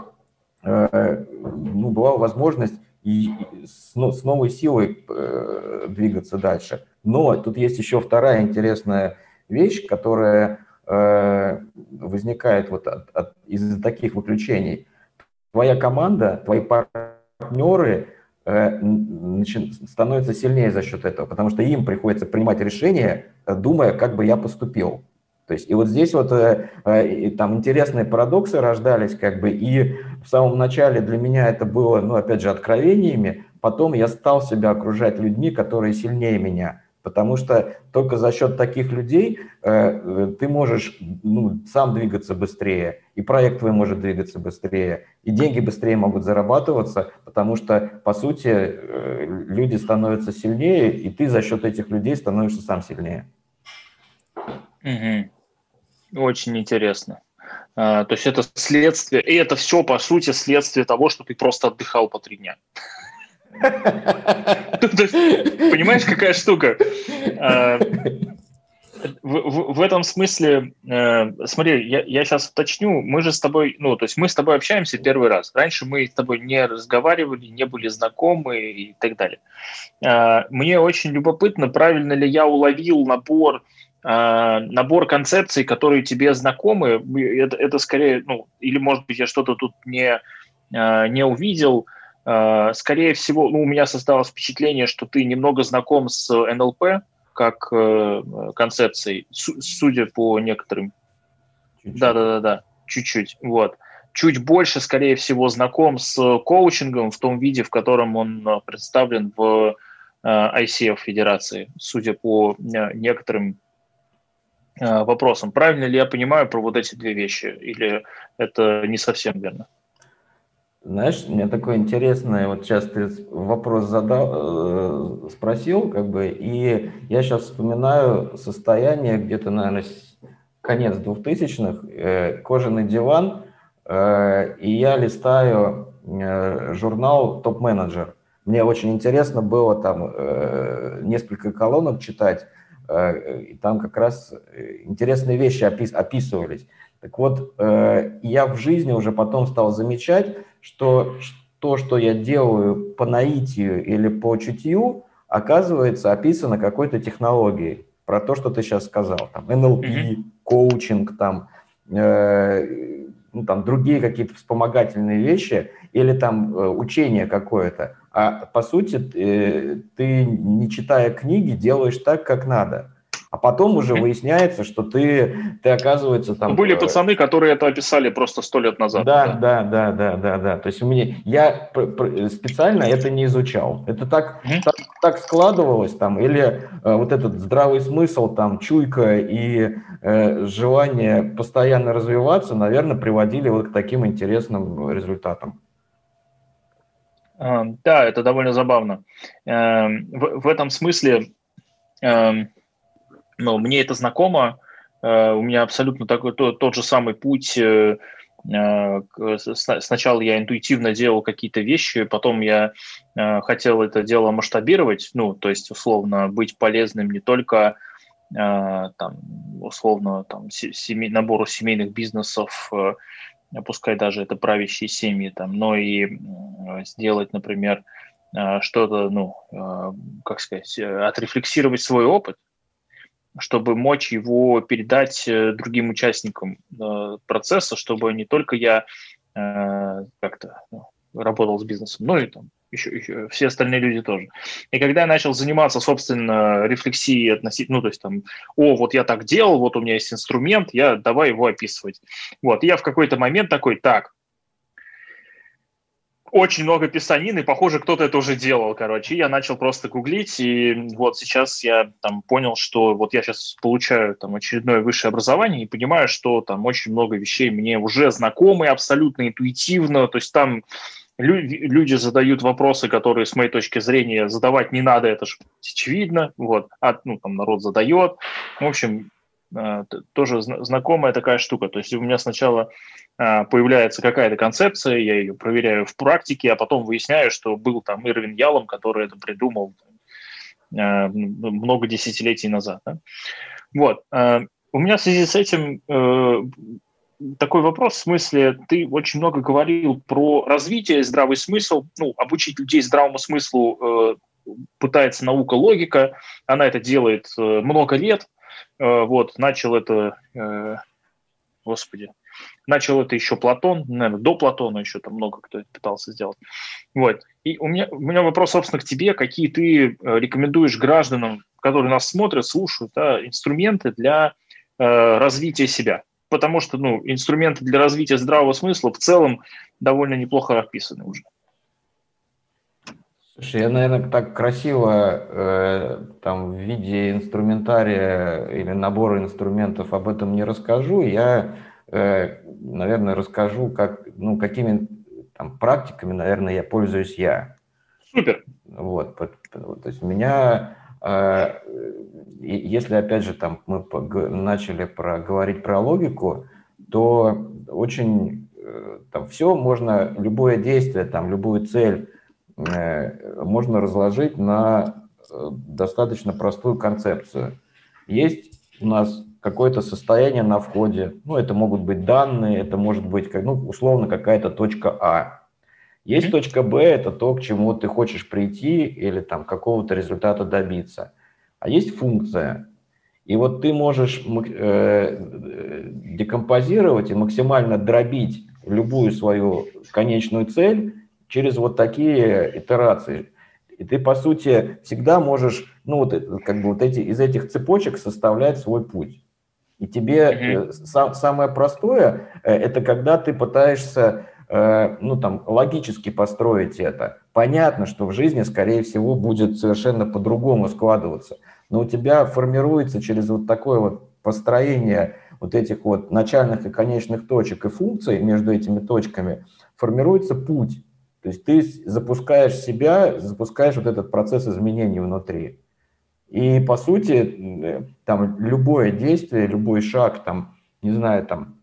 э, ну, была возможность и с, ну, с новой силой э, двигаться дальше. Но тут есть еще вторая интересная вещь, которая э, возникает вот от, от, из таких выключений. Твоя команда, твои партнеры становятся сильнее за счет этого, потому что им приходится принимать решения, э, думая, как бы я поступил. То есть и вот здесь вот э, э, там интересные парадоксы рождались, как бы, и в самом начале для меня это было, ну, опять же, откровениями, потом я стал себя окружать людьми, которые сильнее меня, потому что только за счет таких людей э, ты можешь ну, сам двигаться быстрее, и проект твой может двигаться быстрее, и деньги быстрее могут зарабатываться, потому что, по сути, э, люди становятся сильнее, и ты за счет этих людей становишься сам сильнее. Угу. Очень интересно. А, то есть это следствие, и это все, по сути, следствие того, что ты просто отдыхал по три дня. Понимаешь, какая штука? А, в, этом смысле, э, смотри, я, сейчас уточню, мы же с тобой, ну, то есть мы с тобой общаемся первый раз. Раньше мы с тобой не разговаривали, не были знакомы и так далее. Э, мне очень любопытно, правильно ли я уловил набор, э, набор концепций, которые тебе знакомы. Это, это скорее, ну, или, может быть, я что-то тут не, э, не увидел. Э, скорее всего, ну, у меня создалось впечатление, что ты немного знаком с НЛП как э, концепцией, судя по некоторым. Да-да-да-да, чуть-чуть. Вот. Чуть больше, скорее всего, знаком с коучингом в том виде, в котором он э, представлен в ICF Федерации, судя по некоторым вопросам. Правильно ли я понимаю про вот эти две вещи, или это не совсем верно? Знаешь, мне такой интересный, вот сейчас ты вопрос задал, э, спросил, как бы, и я сейчас вспоминаю состояние где-то, наверное, конец 2000-х, э, кожаный диван, э, и я листаю журнал «Топ-менеджер». Мне очень интересно было там несколько колонок читать, и там как раз интересные вещи опис описывались. Так вот, э, я в жизни уже потом стал замечать, что то, что я делаю по наитию или по чутью, оказывается описано какой-то технологией. Про то, что ты сейчас сказал. Там NLP, mm-hmm. коучинг, там, э, ну, там другие какие-то вспомогательные вещи или там э, учение какое-то. А по сути, э, ты, не читая книги, делаешь так, как надо. А потом уже выясняется, что ты, ты оказывается там... Были э, пацаны, которые это описали просто сто лет назад. Да, да, да, да, да, да. То есть у меня я специально это не изучал. Это так, так, так складывалось там, или э, вот этот здравый смысл, там, чуйка и э, желание постоянно развиваться, наверное, приводили вот к таким интересным результатам. Да, это довольно забавно. Эм, в, в этом смысле но мне это знакомо, э, у меня абсолютно такой тот, тот же самый путь. Э, э, сначала я интуитивно делал какие-то вещи, потом я хотел это дело масштабировать, ну, то есть, условно, быть полезным не только там, условно, там, семей, набору семейных бизнесов, пускай даже это правящие семьи, там, но и сделать, например, что-то, ну, как сказать, отрефлексировать свой опыт, чтобы мочь его передать э, другим участникам э, процесса, чтобы не только я э, как-то ну, работал с бизнесом, но и там еще, еще все остальные люди тоже. И когда я начал заниматься, собственно, рефлексией относительно, ну, то есть там, о, вот я так делал, вот у меня есть инструмент, я давай его описывать. Вот, и я в какой-то момент такой, так, очень много писанины, похоже, кто-то это уже делал, короче. И я начал просто гуглить, и вот сейчас я там понял, что вот я сейчас получаю там очередное высшее образование и понимаю, что там очень много вещей мне уже знакомы абсолютно интуитивно, то есть там люди задают вопросы, которые, с моей точки зрения, задавать не надо, это же очевидно, вот, а, ну, там народ задает. В общем, тоже знакомая такая штука. То есть у меня сначала появляется какая-то концепция, я ее проверяю в практике, а потом выясняю, что был там Ирвин Ялом, который это придумал много десятилетий назад. Да? Вот. У меня в связи с этим такой вопрос, в смысле, ты очень много говорил про развитие, здравый смысл, ну, обучить людей здравому смыслу э, пытается наука логика, она это делает э, много лет, э, вот, начал это, э, господи, начал это еще Платон, наверное, до Платона еще там много кто это пытался сделать, вот, и у меня, у меня вопрос, собственно, к тебе, какие ты э, рекомендуешь гражданам, которые нас смотрят, слушают, да, инструменты для э, развития себя, потому что ну, инструменты для развития здравого смысла в целом довольно неплохо описаны уже. Слушай, я, наверное, так красиво э, там в виде инструментария или набора инструментов об этом не расскажу. Я, э, наверное, расскажу, как, ну, какими там, практиками, наверное, я пользуюсь я. Супер. Вот, то есть у меня э, если, опять же, там мы начали про, говорить про логику, то очень э, там все можно, любое действие, там, любую цель можно разложить на э, достаточно простую концепцию. Есть у нас какое-то состояние на входе, ну, это могут быть данные, это может быть, ну, условно, какая-то точка А. Есть точка Б, это то, к чему ты хочешь прийти или там какого-то результата добиться – а есть функция. И вот ты можешь э, декомпозировать и максимально дробить любую свою конечную цель через вот такие итерации. И ты, по сути, всегда можешь, ну, вот, как бы вот эти, из этих цепочек составлять свой путь. И тебе mm-hmm. сам, самое простое, э, это когда ты пытаешься, э, ну, там, логически построить это. Понятно, что в жизни, скорее всего, будет совершенно по-другому складываться но у тебя формируется через вот такое вот построение вот этих вот начальных и конечных точек и функций между этими точками, формируется путь. То есть ты запускаешь себя, запускаешь вот этот процесс изменений внутри. И по сути, там любое действие, любой шаг, там, не знаю, там,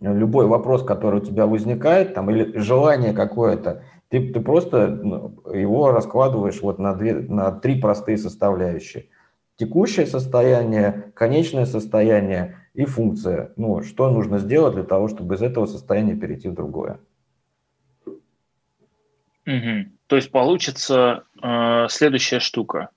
любой вопрос, который у тебя возникает, там, или желание какое-то, ты, ты просто ну, его раскладываешь вот на, две, на три простые составляющие текущее состояние, конечное состояние и функция. Ну, что нужно сделать для того, чтобы из этого состояния перейти в другое. Угу. То есть получится э, следующая штука.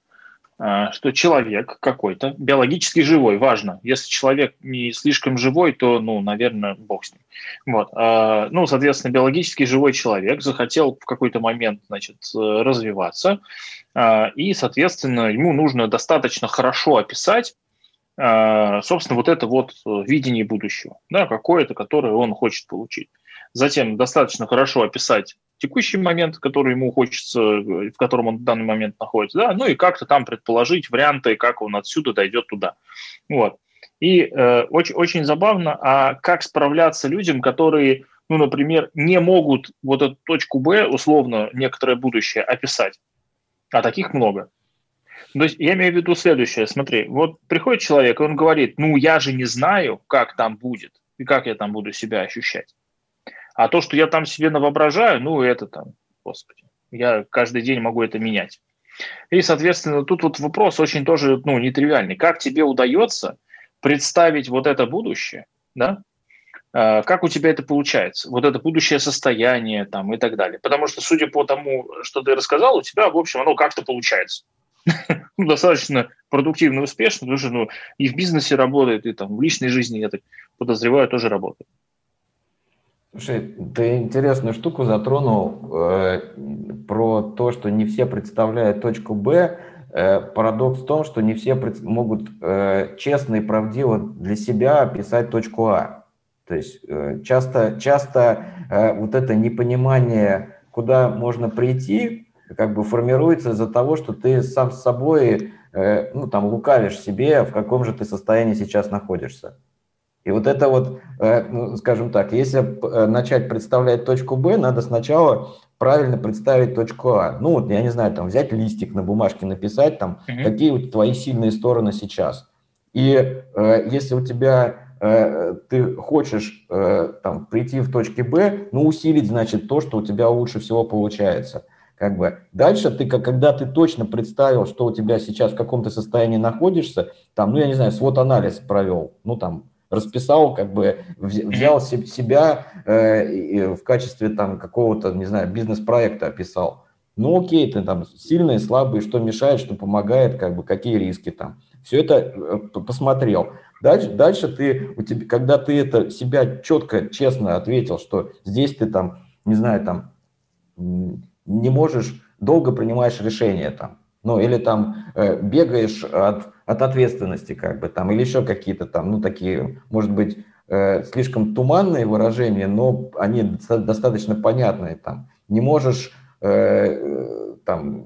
А, что человек какой-то, биологически живой, важно. Если человек не слишком живой, то, ну, наверное, бог с ним. Вот. А, ну, соответственно, биологически живой человек захотел в какой-то момент, значит, развиваться, а, и, соответственно, ему нужно достаточно хорошо описать, собственно, вот это вот видение будущего, да, какое-то, которое он хочет получить. Затем достаточно хорошо описать текущий момент, который ему хочется, в котором он в данный момент находится, да, ну и как-то там предположить варианты, как он отсюда дойдет туда. Вот. И э, очень, очень забавно, а как справляться людям, которые, ну, например, не могут вот эту точку Б, условно, некоторое будущее описать, а таких много. То есть я имею в виду следующее, смотри, вот приходит человек, и он говорит, ну, я же не знаю, как там будет, и как я там буду себя ощущать. А то, что я там себе навоображаю, ну, это там, господи, я каждый день могу это менять. И, соответственно, тут вот вопрос очень тоже, ну, нетривиальный. Как тебе удается представить вот это будущее, да? А, как у тебя это получается? Вот это будущее состояние там и так далее. Потому что, судя по тому, что ты рассказал, у тебя, в общем, оно как-то получается. Ну, достаточно продуктивно успешно, потому что ну, и в бизнесе работает, и там в личной жизни, я так подозреваю, тоже работает. Слушай, ты интересную штуку затронул э, про то, что не все представляют точку Б. Э, парадокс в том, что не все пред, могут э, честно и правдиво для себя описать точку А. То есть э, часто, часто э, вот это непонимание, куда можно прийти, как бы формируется из-за того, что ты сам с собой, э, ну там лукавишь себе, в каком же ты состоянии сейчас находишься. И вот это вот, э, ну, скажем так, если э, начать представлять точку Б, надо сначала правильно представить точку А. Ну, вот, я не знаю, там взять листик на бумажке, написать там, угу. какие вот твои сильные стороны сейчас. И э, если у тебя э, ты хочешь э, там, прийти в точке Б, ну, усилить, значит, то, что у тебя лучше всего получается. Как бы. Дальше ты, когда ты точно представил, что у тебя сейчас в каком-то состоянии находишься, там, ну, я не знаю, свод-анализ провел, ну, там, расписал, как бы взял себя э, в качестве там какого-то, не знаю, бизнес-проекта описал. Ну окей, ты там сильный, слабый, что мешает, что помогает, как бы какие риски там. Все это э, посмотрел. Дальше, дальше ты, у тебя, когда ты это себя четко, честно ответил, что здесь ты там, не знаю, там не можешь, долго принимаешь решения там, ну или там э, бегаешь от от ответственности, как бы там, или еще какие-то там, ну, такие, может быть, э, слишком туманные выражения, но они достаточно понятные. Там, не можешь э, там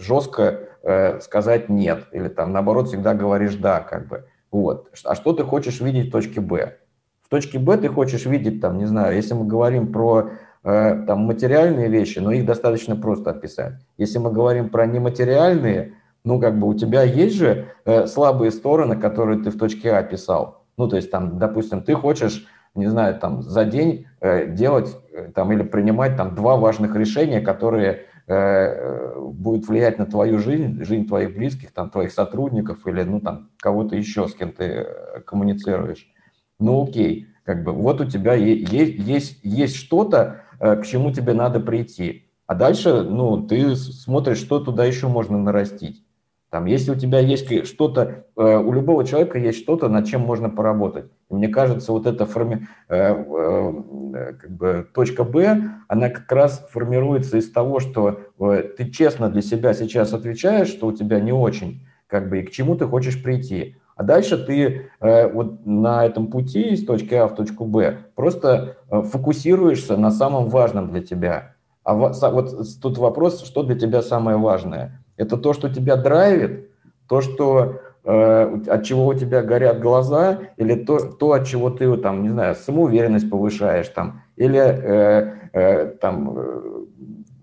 жестко э, сказать нет, или там, наоборот, всегда говоришь да, как бы. Вот. А что ты хочешь видеть в точке Б? В точке Б ты хочешь видеть, там, не знаю, если мы говорим про э, там, материальные вещи, но их достаточно просто описать. Если мы говорим про нематериальные, ну, как бы у тебя есть же э, слабые стороны, которые ты в точке А писал. Ну, то есть, там, допустим, ты хочешь, не знаю, там, за день э, делать э, там, или принимать там два важных решения, которые э, будут влиять на твою жизнь, жизнь твоих близких, там, твоих сотрудников или, ну, там, кого-то еще, с кем ты э, коммуницируешь. Ну, окей, как бы вот у тебя есть, есть, есть что-то, э, к чему тебе надо прийти. А дальше, ну, ты смотришь, что туда еще можно нарастить. Там, если у тебя есть что-то, э, у любого человека есть что-то, над чем можно поработать. Мне кажется, вот эта форми, э, э, как бы, точка Б, она как раз формируется из того, что ты честно для себя сейчас отвечаешь, что у тебя не очень, как бы, и к чему ты хочешь прийти. А дальше ты вот на этом пути из точки А в точку Б просто фокусируешься на самом важном для тебя. А вот тут вопрос, что для тебя самое важное – это то, что тебя драйвит, то, что э, от чего у тебя горят глаза, или то, то, от чего ты, там, не знаю, самоуверенность повышаешь, там, или, э, э, там, э,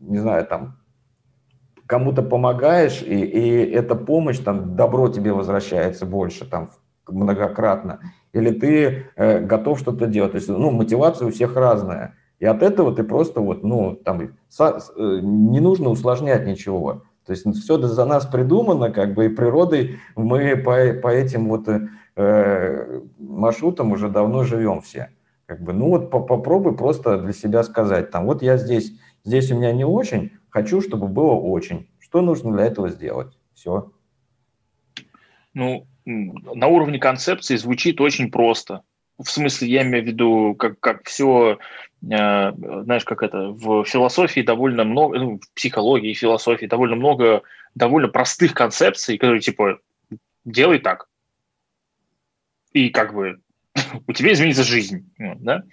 не знаю, там, кому-то помогаешь, и, и эта помощь, там, добро тебе возвращается больше, там, многократно, или ты э, готов что-то делать. То есть, ну, мотивация у всех разная. И от этого ты просто вот, ну, там, со, э, не нужно усложнять ничего. То есть ну, все за нас придумано, как бы и природой мы по, по этим вот э, маршрутам уже давно живем все. Как бы, ну вот по, попробуй просто для себя сказать, там, вот я здесь, здесь у меня не очень, хочу, чтобы было очень. Что нужно для этого сделать? Все. Ну, на уровне концепции звучит очень просто. В смысле, я имею в виду, как, как все Э, знаешь, как это, в философии довольно много, ну, в психологии и философии довольно много довольно простых концепций, которые типа делай так. И как бы у тебя изменится жизнь. Да?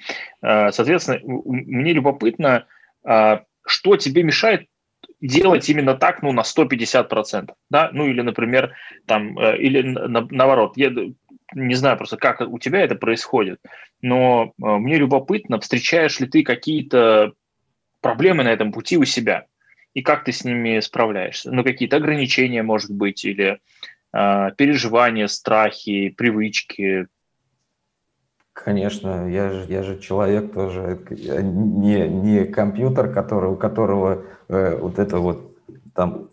Э, соответственно, мне любопытно, а, что тебе мешает делать именно так, ну, на 150%, да, ну, или, например, там, э, или на, наоборот, не знаю просто, как у тебя это происходит, но э, мне любопытно, встречаешь ли ты какие-то проблемы на этом пути у себя, и как ты с ними справляешься? Ну, какие-то ограничения, может быть, или э, переживания, страхи, привычки? Конечно, я же, я же человек тоже, не, не компьютер, который, у которого э, вот это вот там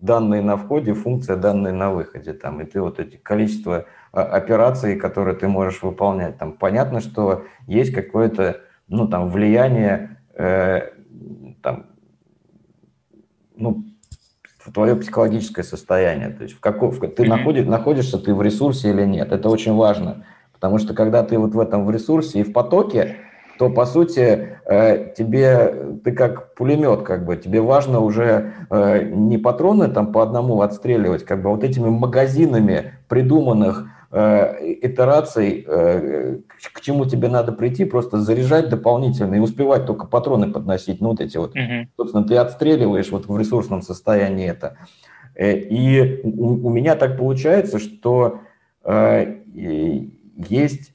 данные на входе, функция данные на выходе, там, и ты вот эти количество а, операций, которые ты можешь выполнять. Там понятно, что есть какое-то ну, там, влияние э, там, ну, в твое психологическое состояние. То есть в каком, ты находишь, находишься ты в ресурсе или нет. Это очень важно. Потому что когда ты вот в этом в ресурсе и в потоке, то по сути э, тебе ты как пулемет, как бы тебе важно уже э, не патроны там по одному отстреливать, как бы вот этими магазинами придуманных Э, итераций, к чему тебе надо прийти, просто заряжать дополнительно и успевать только патроны подносить, ну вот эти вот, uh-huh. собственно, ты отстреливаешь вот в ресурсном состоянии это. И у меня так получается, что есть,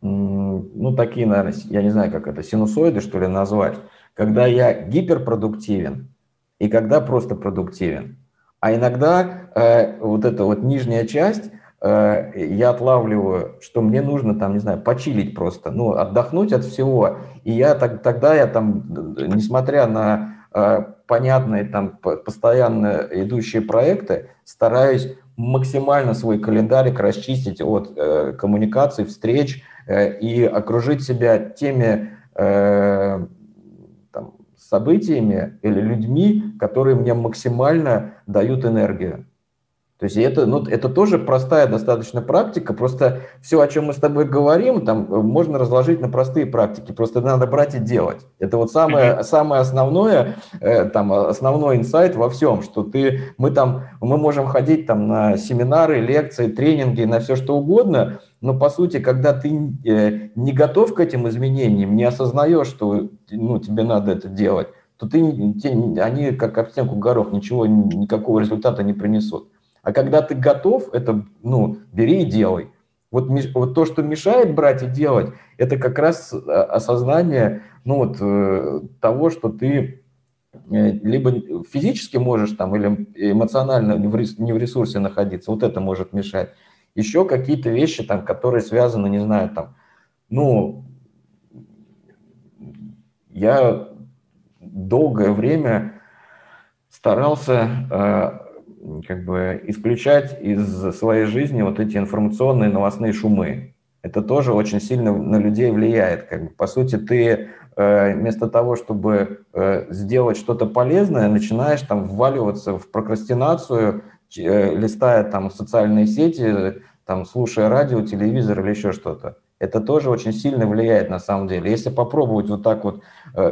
ну, такие, наверное, я не знаю, как это, синусоиды, что ли, назвать, когда я гиперпродуктивен и когда просто продуктивен. А иногда э, вот эта вот нижняя часть, э, я отлавливаю, что мне нужно там, не знаю, почилить просто, ну, отдохнуть от всего. И я так, тогда я там, несмотря на э, понятные там постоянно идущие проекты, стараюсь максимально свой календарик расчистить от э, коммуникаций, встреч э, и окружить себя теми э, там, событиями или людьми, которые мне максимально дают энергию. То есть это, ну, это тоже простая достаточно практика, просто все, о чем мы с тобой говорим, там можно разложить на простые практики, просто надо брать и делать. Это вот самое, mm-hmm. самое основное, э, там, основной инсайт во всем, что ты, мы там, мы можем ходить там на семинары, лекции, тренинги, на все что угодно, но по сути, когда ты э, не готов к этим изменениям, не осознаешь, что ну, тебе надо это делать, то ты, те, они как об стенку горох, ничего, никакого результата не принесут. А когда ты готов, это, ну, бери и делай. Вот, вот то, что мешает брать и делать, это как раз а, осознание, ну, вот, э, того, что ты э, либо физически можешь там, или эмоционально не в ресурсе находиться, вот это может мешать. Еще какие-то вещи, там, которые связаны, не знаю, там, ну, я долгое время старался э, как бы исключать из своей жизни вот эти информационные новостные шумы. Это тоже очень сильно на людей влияет. Как бы, по сути, ты э, вместо того, чтобы э, сделать что-то полезное, начинаешь там вваливаться в прокрастинацию, э, листая там социальные сети, там, слушая радио, телевизор или еще что-то. Это тоже очень сильно влияет на самом деле. Если попробовать вот так вот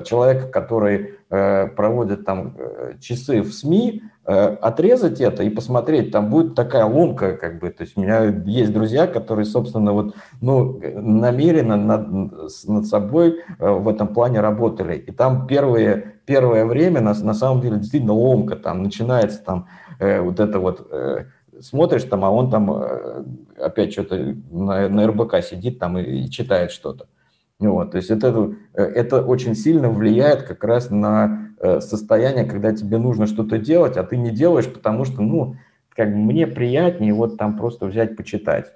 человека, который проводит там часы в СМИ, отрезать это и посмотреть, там будет такая ломка, как бы, то есть у меня есть друзья, которые, собственно, вот, ну, намеренно над, над собой э, в этом плане работали, и там первые, первое время, на, на самом деле, действительно ломка, там начинается там э, вот это вот, э, смотришь там, а он там э, опять что-то на, на РБК сидит там и, и читает что-то. Вот, то есть это, э, это очень сильно влияет как раз на э, состояние, когда тебе нужно что-то делать, а ты не делаешь, потому что, ну, как мне приятнее вот там просто взять, почитать.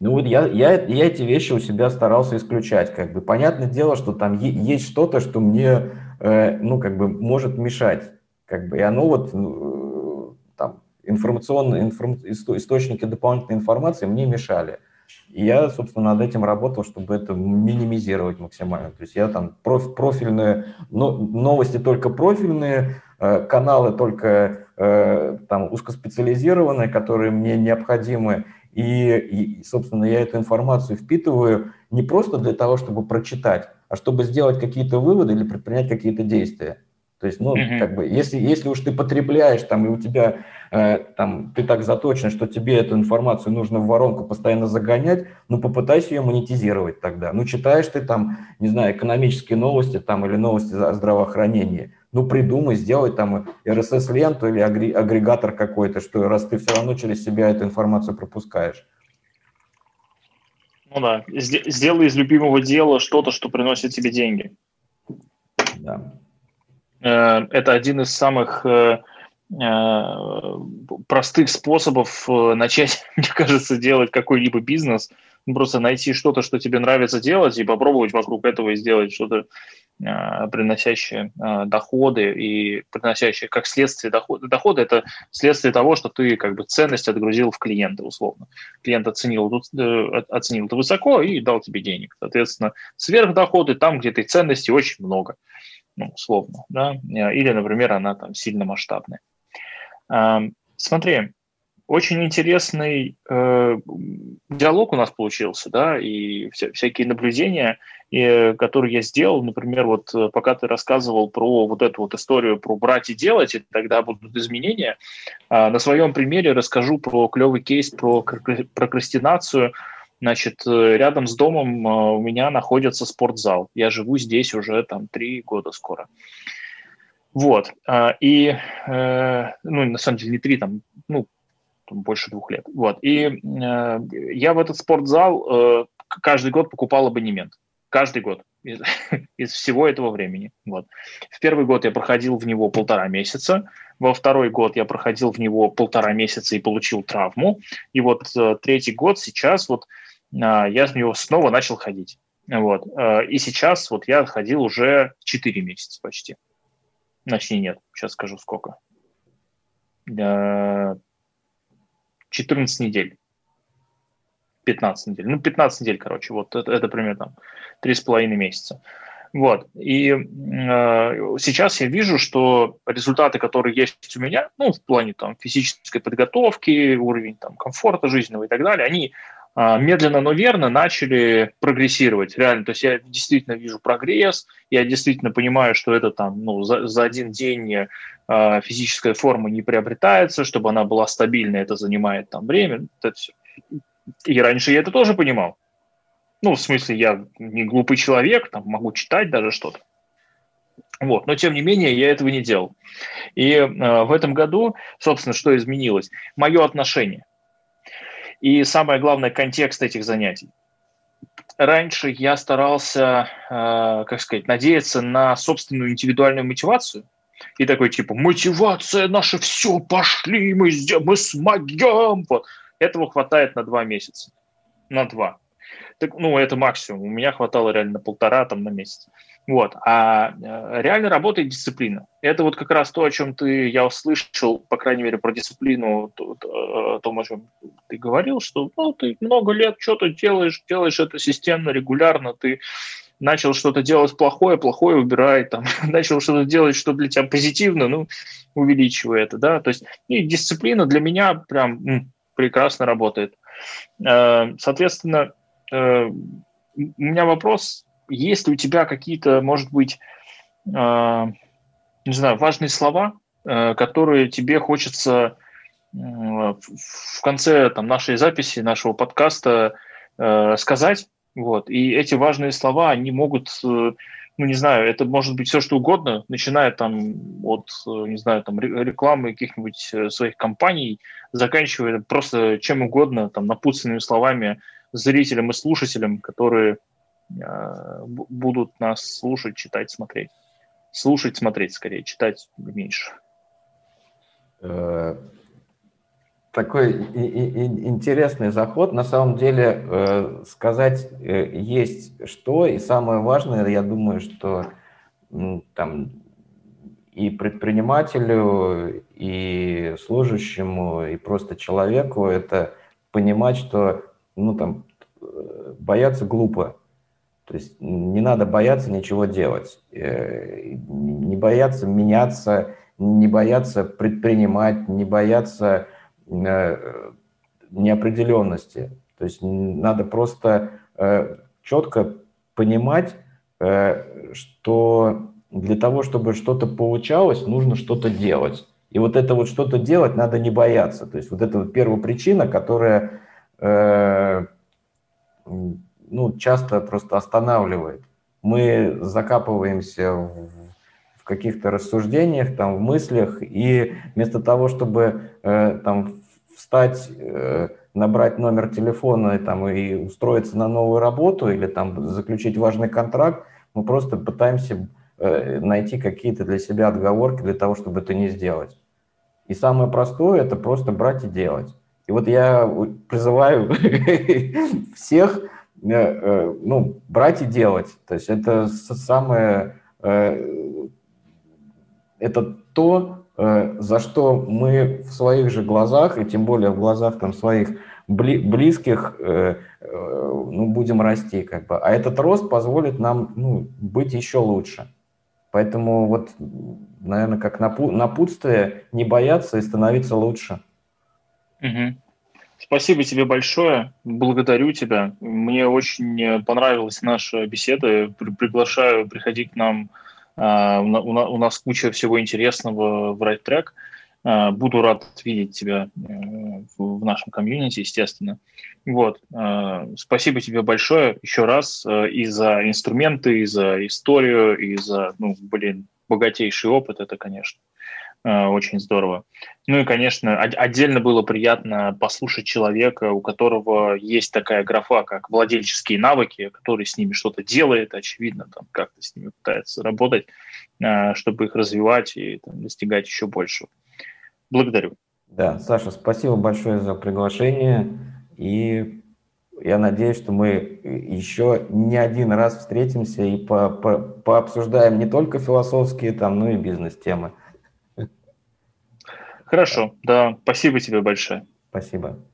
Ну вот я, я, я эти вещи у себя старался исключать. Как бы понятное дело, что там есть что-то, что мне, э, ну, как бы может мешать. Как бы, и оно вот, ну, там, информационные информ, источники дополнительной информации мне мешали. Я, собственно, над этим работал, чтобы это минимизировать максимально. То есть я там проф, профильные, но, новости только профильные, э, каналы только э, там узкоспециализированные, которые мне необходимы. И, и, собственно, я эту информацию впитываю не просто для того, чтобы прочитать, а чтобы сделать какие-то выводы или предпринять какие-то действия. То есть, ну, mm-hmm. как бы, если, если уж ты потребляешь там, и у тебя э, там, ты так заточен, что тебе эту информацию нужно в воронку постоянно загонять, ну, попытайся ее монетизировать тогда. Ну, читаешь ты там, не знаю, экономические новости там или новости о здравоохранении, ну, придумай, сделай там RSS-ленту или агрегатор какой-то, что раз ты все равно через себя эту информацию пропускаешь. Ну да, сделай из любимого дела что-то, что приносит тебе деньги. Да. Э, это один из самых э, э, простых способов начать, мне кажется, делать какой-либо бизнес. Ну, просто найти что-то, что тебе нравится делать, и попробовать вокруг этого и сделать что-то, приносящее доходы и приносящее как следствие доходы. Доходы – это следствие того, что ты как бы ценность отгрузил в клиента, условно. Клиент оценил, оценил это высоко и дал тебе денег. Соответственно, сверхдоходы там, где ты ценности очень много ну, условно, да, или, например, она там сильно масштабная. Смотри, очень интересный э, диалог у нас получился, да, и вся, всякие наблюдения, и, которые я сделал, например, вот э, пока ты рассказывал про вот эту вот историю про брать и делать, и тогда будут изменения, э, на своем примере расскажу про клевый кейс про прокрастинацию, Значит, э, рядом с домом э, у меня находится спортзал. Я живу здесь уже там три года скоро. Вот. А, и, э, ну, на самом деле, не три, там, ну, больше двух лет. Вот. И я в этот спортзал каждый год покупал абонемент. Каждый год. из, из всего этого времени. Вот. В первый год я проходил в него полтора месяца, во второй год я проходил в него полтора месяца и получил травму, и вот э, третий год сейчас вот э, я в него снова начал ходить. Вот. Э, и сейчас вот я ходил уже 4 месяца почти. Точнее, нет, сейчас скажу сколько. 14 э, недель. 15 недель. Ну, 15 недель, короче, вот это, это примерно три с половиной месяца. Вот. И э, сейчас я вижу, что результаты, которые есть у меня, ну, в плане там физической подготовки, уровень там комфорта жизненного и так далее, они медленно, но верно начали прогрессировать. Реально, то есть я действительно вижу прогресс, я действительно понимаю, что это там, ну, за, за один день э, физическая форма не приобретается, чтобы она была стабильной, это занимает там время. Это все и раньше я это тоже понимал. Ну, в смысле, я не глупый человек, там, могу читать даже что-то. Вот. Но, тем не менее, я этого не делал. И э, в этом году, собственно, что изменилось? Мое отношение. И самое главное, контекст этих занятий. Раньше я старался, э, как сказать, надеяться на собственную индивидуальную мотивацию. И такой типа, мотивация наша, все, пошли, мы, мы смогем. Вот. Этого хватает на два месяца. На два. Так, ну, это максимум. У меня хватало реально на полтора, там, на месяц. Вот. А э, реально работает дисциплина. Это вот как раз то, о чем ты, я услышал, по крайней мере, про дисциплину, то, о том, о чем ты говорил, что ну, ты много лет что-то делаешь, делаешь это системно, регулярно, ты начал что-то делать плохое, плохое убирай, там, начал что-то делать, что для тебя позитивно, ну, увеличивай это, да, то есть и дисциплина для меня прям прекрасно работает. Э, соответственно, э, у меня вопрос, есть ли у тебя какие-то, может быть, э, не знаю, важные слова, которые тебе хочется в конце там, нашей записи, нашего подкаста сказать, вот, и эти важные слова, они могут ну, не знаю, это может быть все, что угодно, начиная там от, не знаю, там рекламы каких-нибудь э, своих компаний, заканчивая просто чем угодно, там, напутственными словами зрителям и слушателям, которые э, будут нас слушать, читать, смотреть. Слушать, смотреть скорее, читать меньше. Э, такой интересный заход. На самом деле э, сказать э, есть что, и самое важное, я думаю, что там и предпринимателю, и служащему, и просто человеку это понимать, что ну, там, бояться глупо. То есть не надо бояться ничего делать, не бояться меняться, не бояться предпринимать, не бояться Э, неопределенности. То есть надо просто э, четко понимать, э, что для того, чтобы что-то получалось, нужно что-то делать. И вот это вот что-то делать надо не бояться. То есть вот это вот первая причина, которая ну, часто просто останавливает. Мы закапываемся в в каких-то рассуждениях, там, в мыслях, и вместо того, чтобы э, там встать, э, набрать номер телефона и, там, и устроиться на новую работу или там заключить важный контракт, мы просто пытаемся э, найти какие-то для себя отговорки для того, чтобы это не сделать. И самое простое – это просто брать и делать. И вот я призываю всех ну, брать и делать. То есть это самое э, это то, э, за что мы в своих же глазах, и тем более в глазах там, своих близких, э, э, ну, будем расти. Как бы. А этот рост позволит нам ну, быть еще лучше. Поэтому вот, наверное, как напутствие, не бояться и становиться лучше. Угу. Спасибо тебе большое, благодарю тебя. Мне очень понравилась наша беседа. Приглашаю, приходи к нам а, у нас куча всего интересного в Track. А, буду рад видеть тебя э, в нашем комьюнити, естественно. Вот. Спасибо тебе большое еще раз э, и за инструменты, и за историю, и за, ну, блин, богатейший опыт это, конечно. Э, очень здорово. Ну и, конечно, отдельно было приятно послушать человека, у которого есть такая графа, как владельческие навыки, который с ними что-то делает, очевидно, там как-то с ними пытается работать, э, чтобы их развивать и там, достигать еще большего. Благодарю. Да, Саша, спасибо большое за приглашение. И я надеюсь, что мы еще не один раз встретимся и по, по, пообсуждаем не только философские, там, но и бизнес-темы. Хорошо, да. Спасибо тебе большое. Спасибо.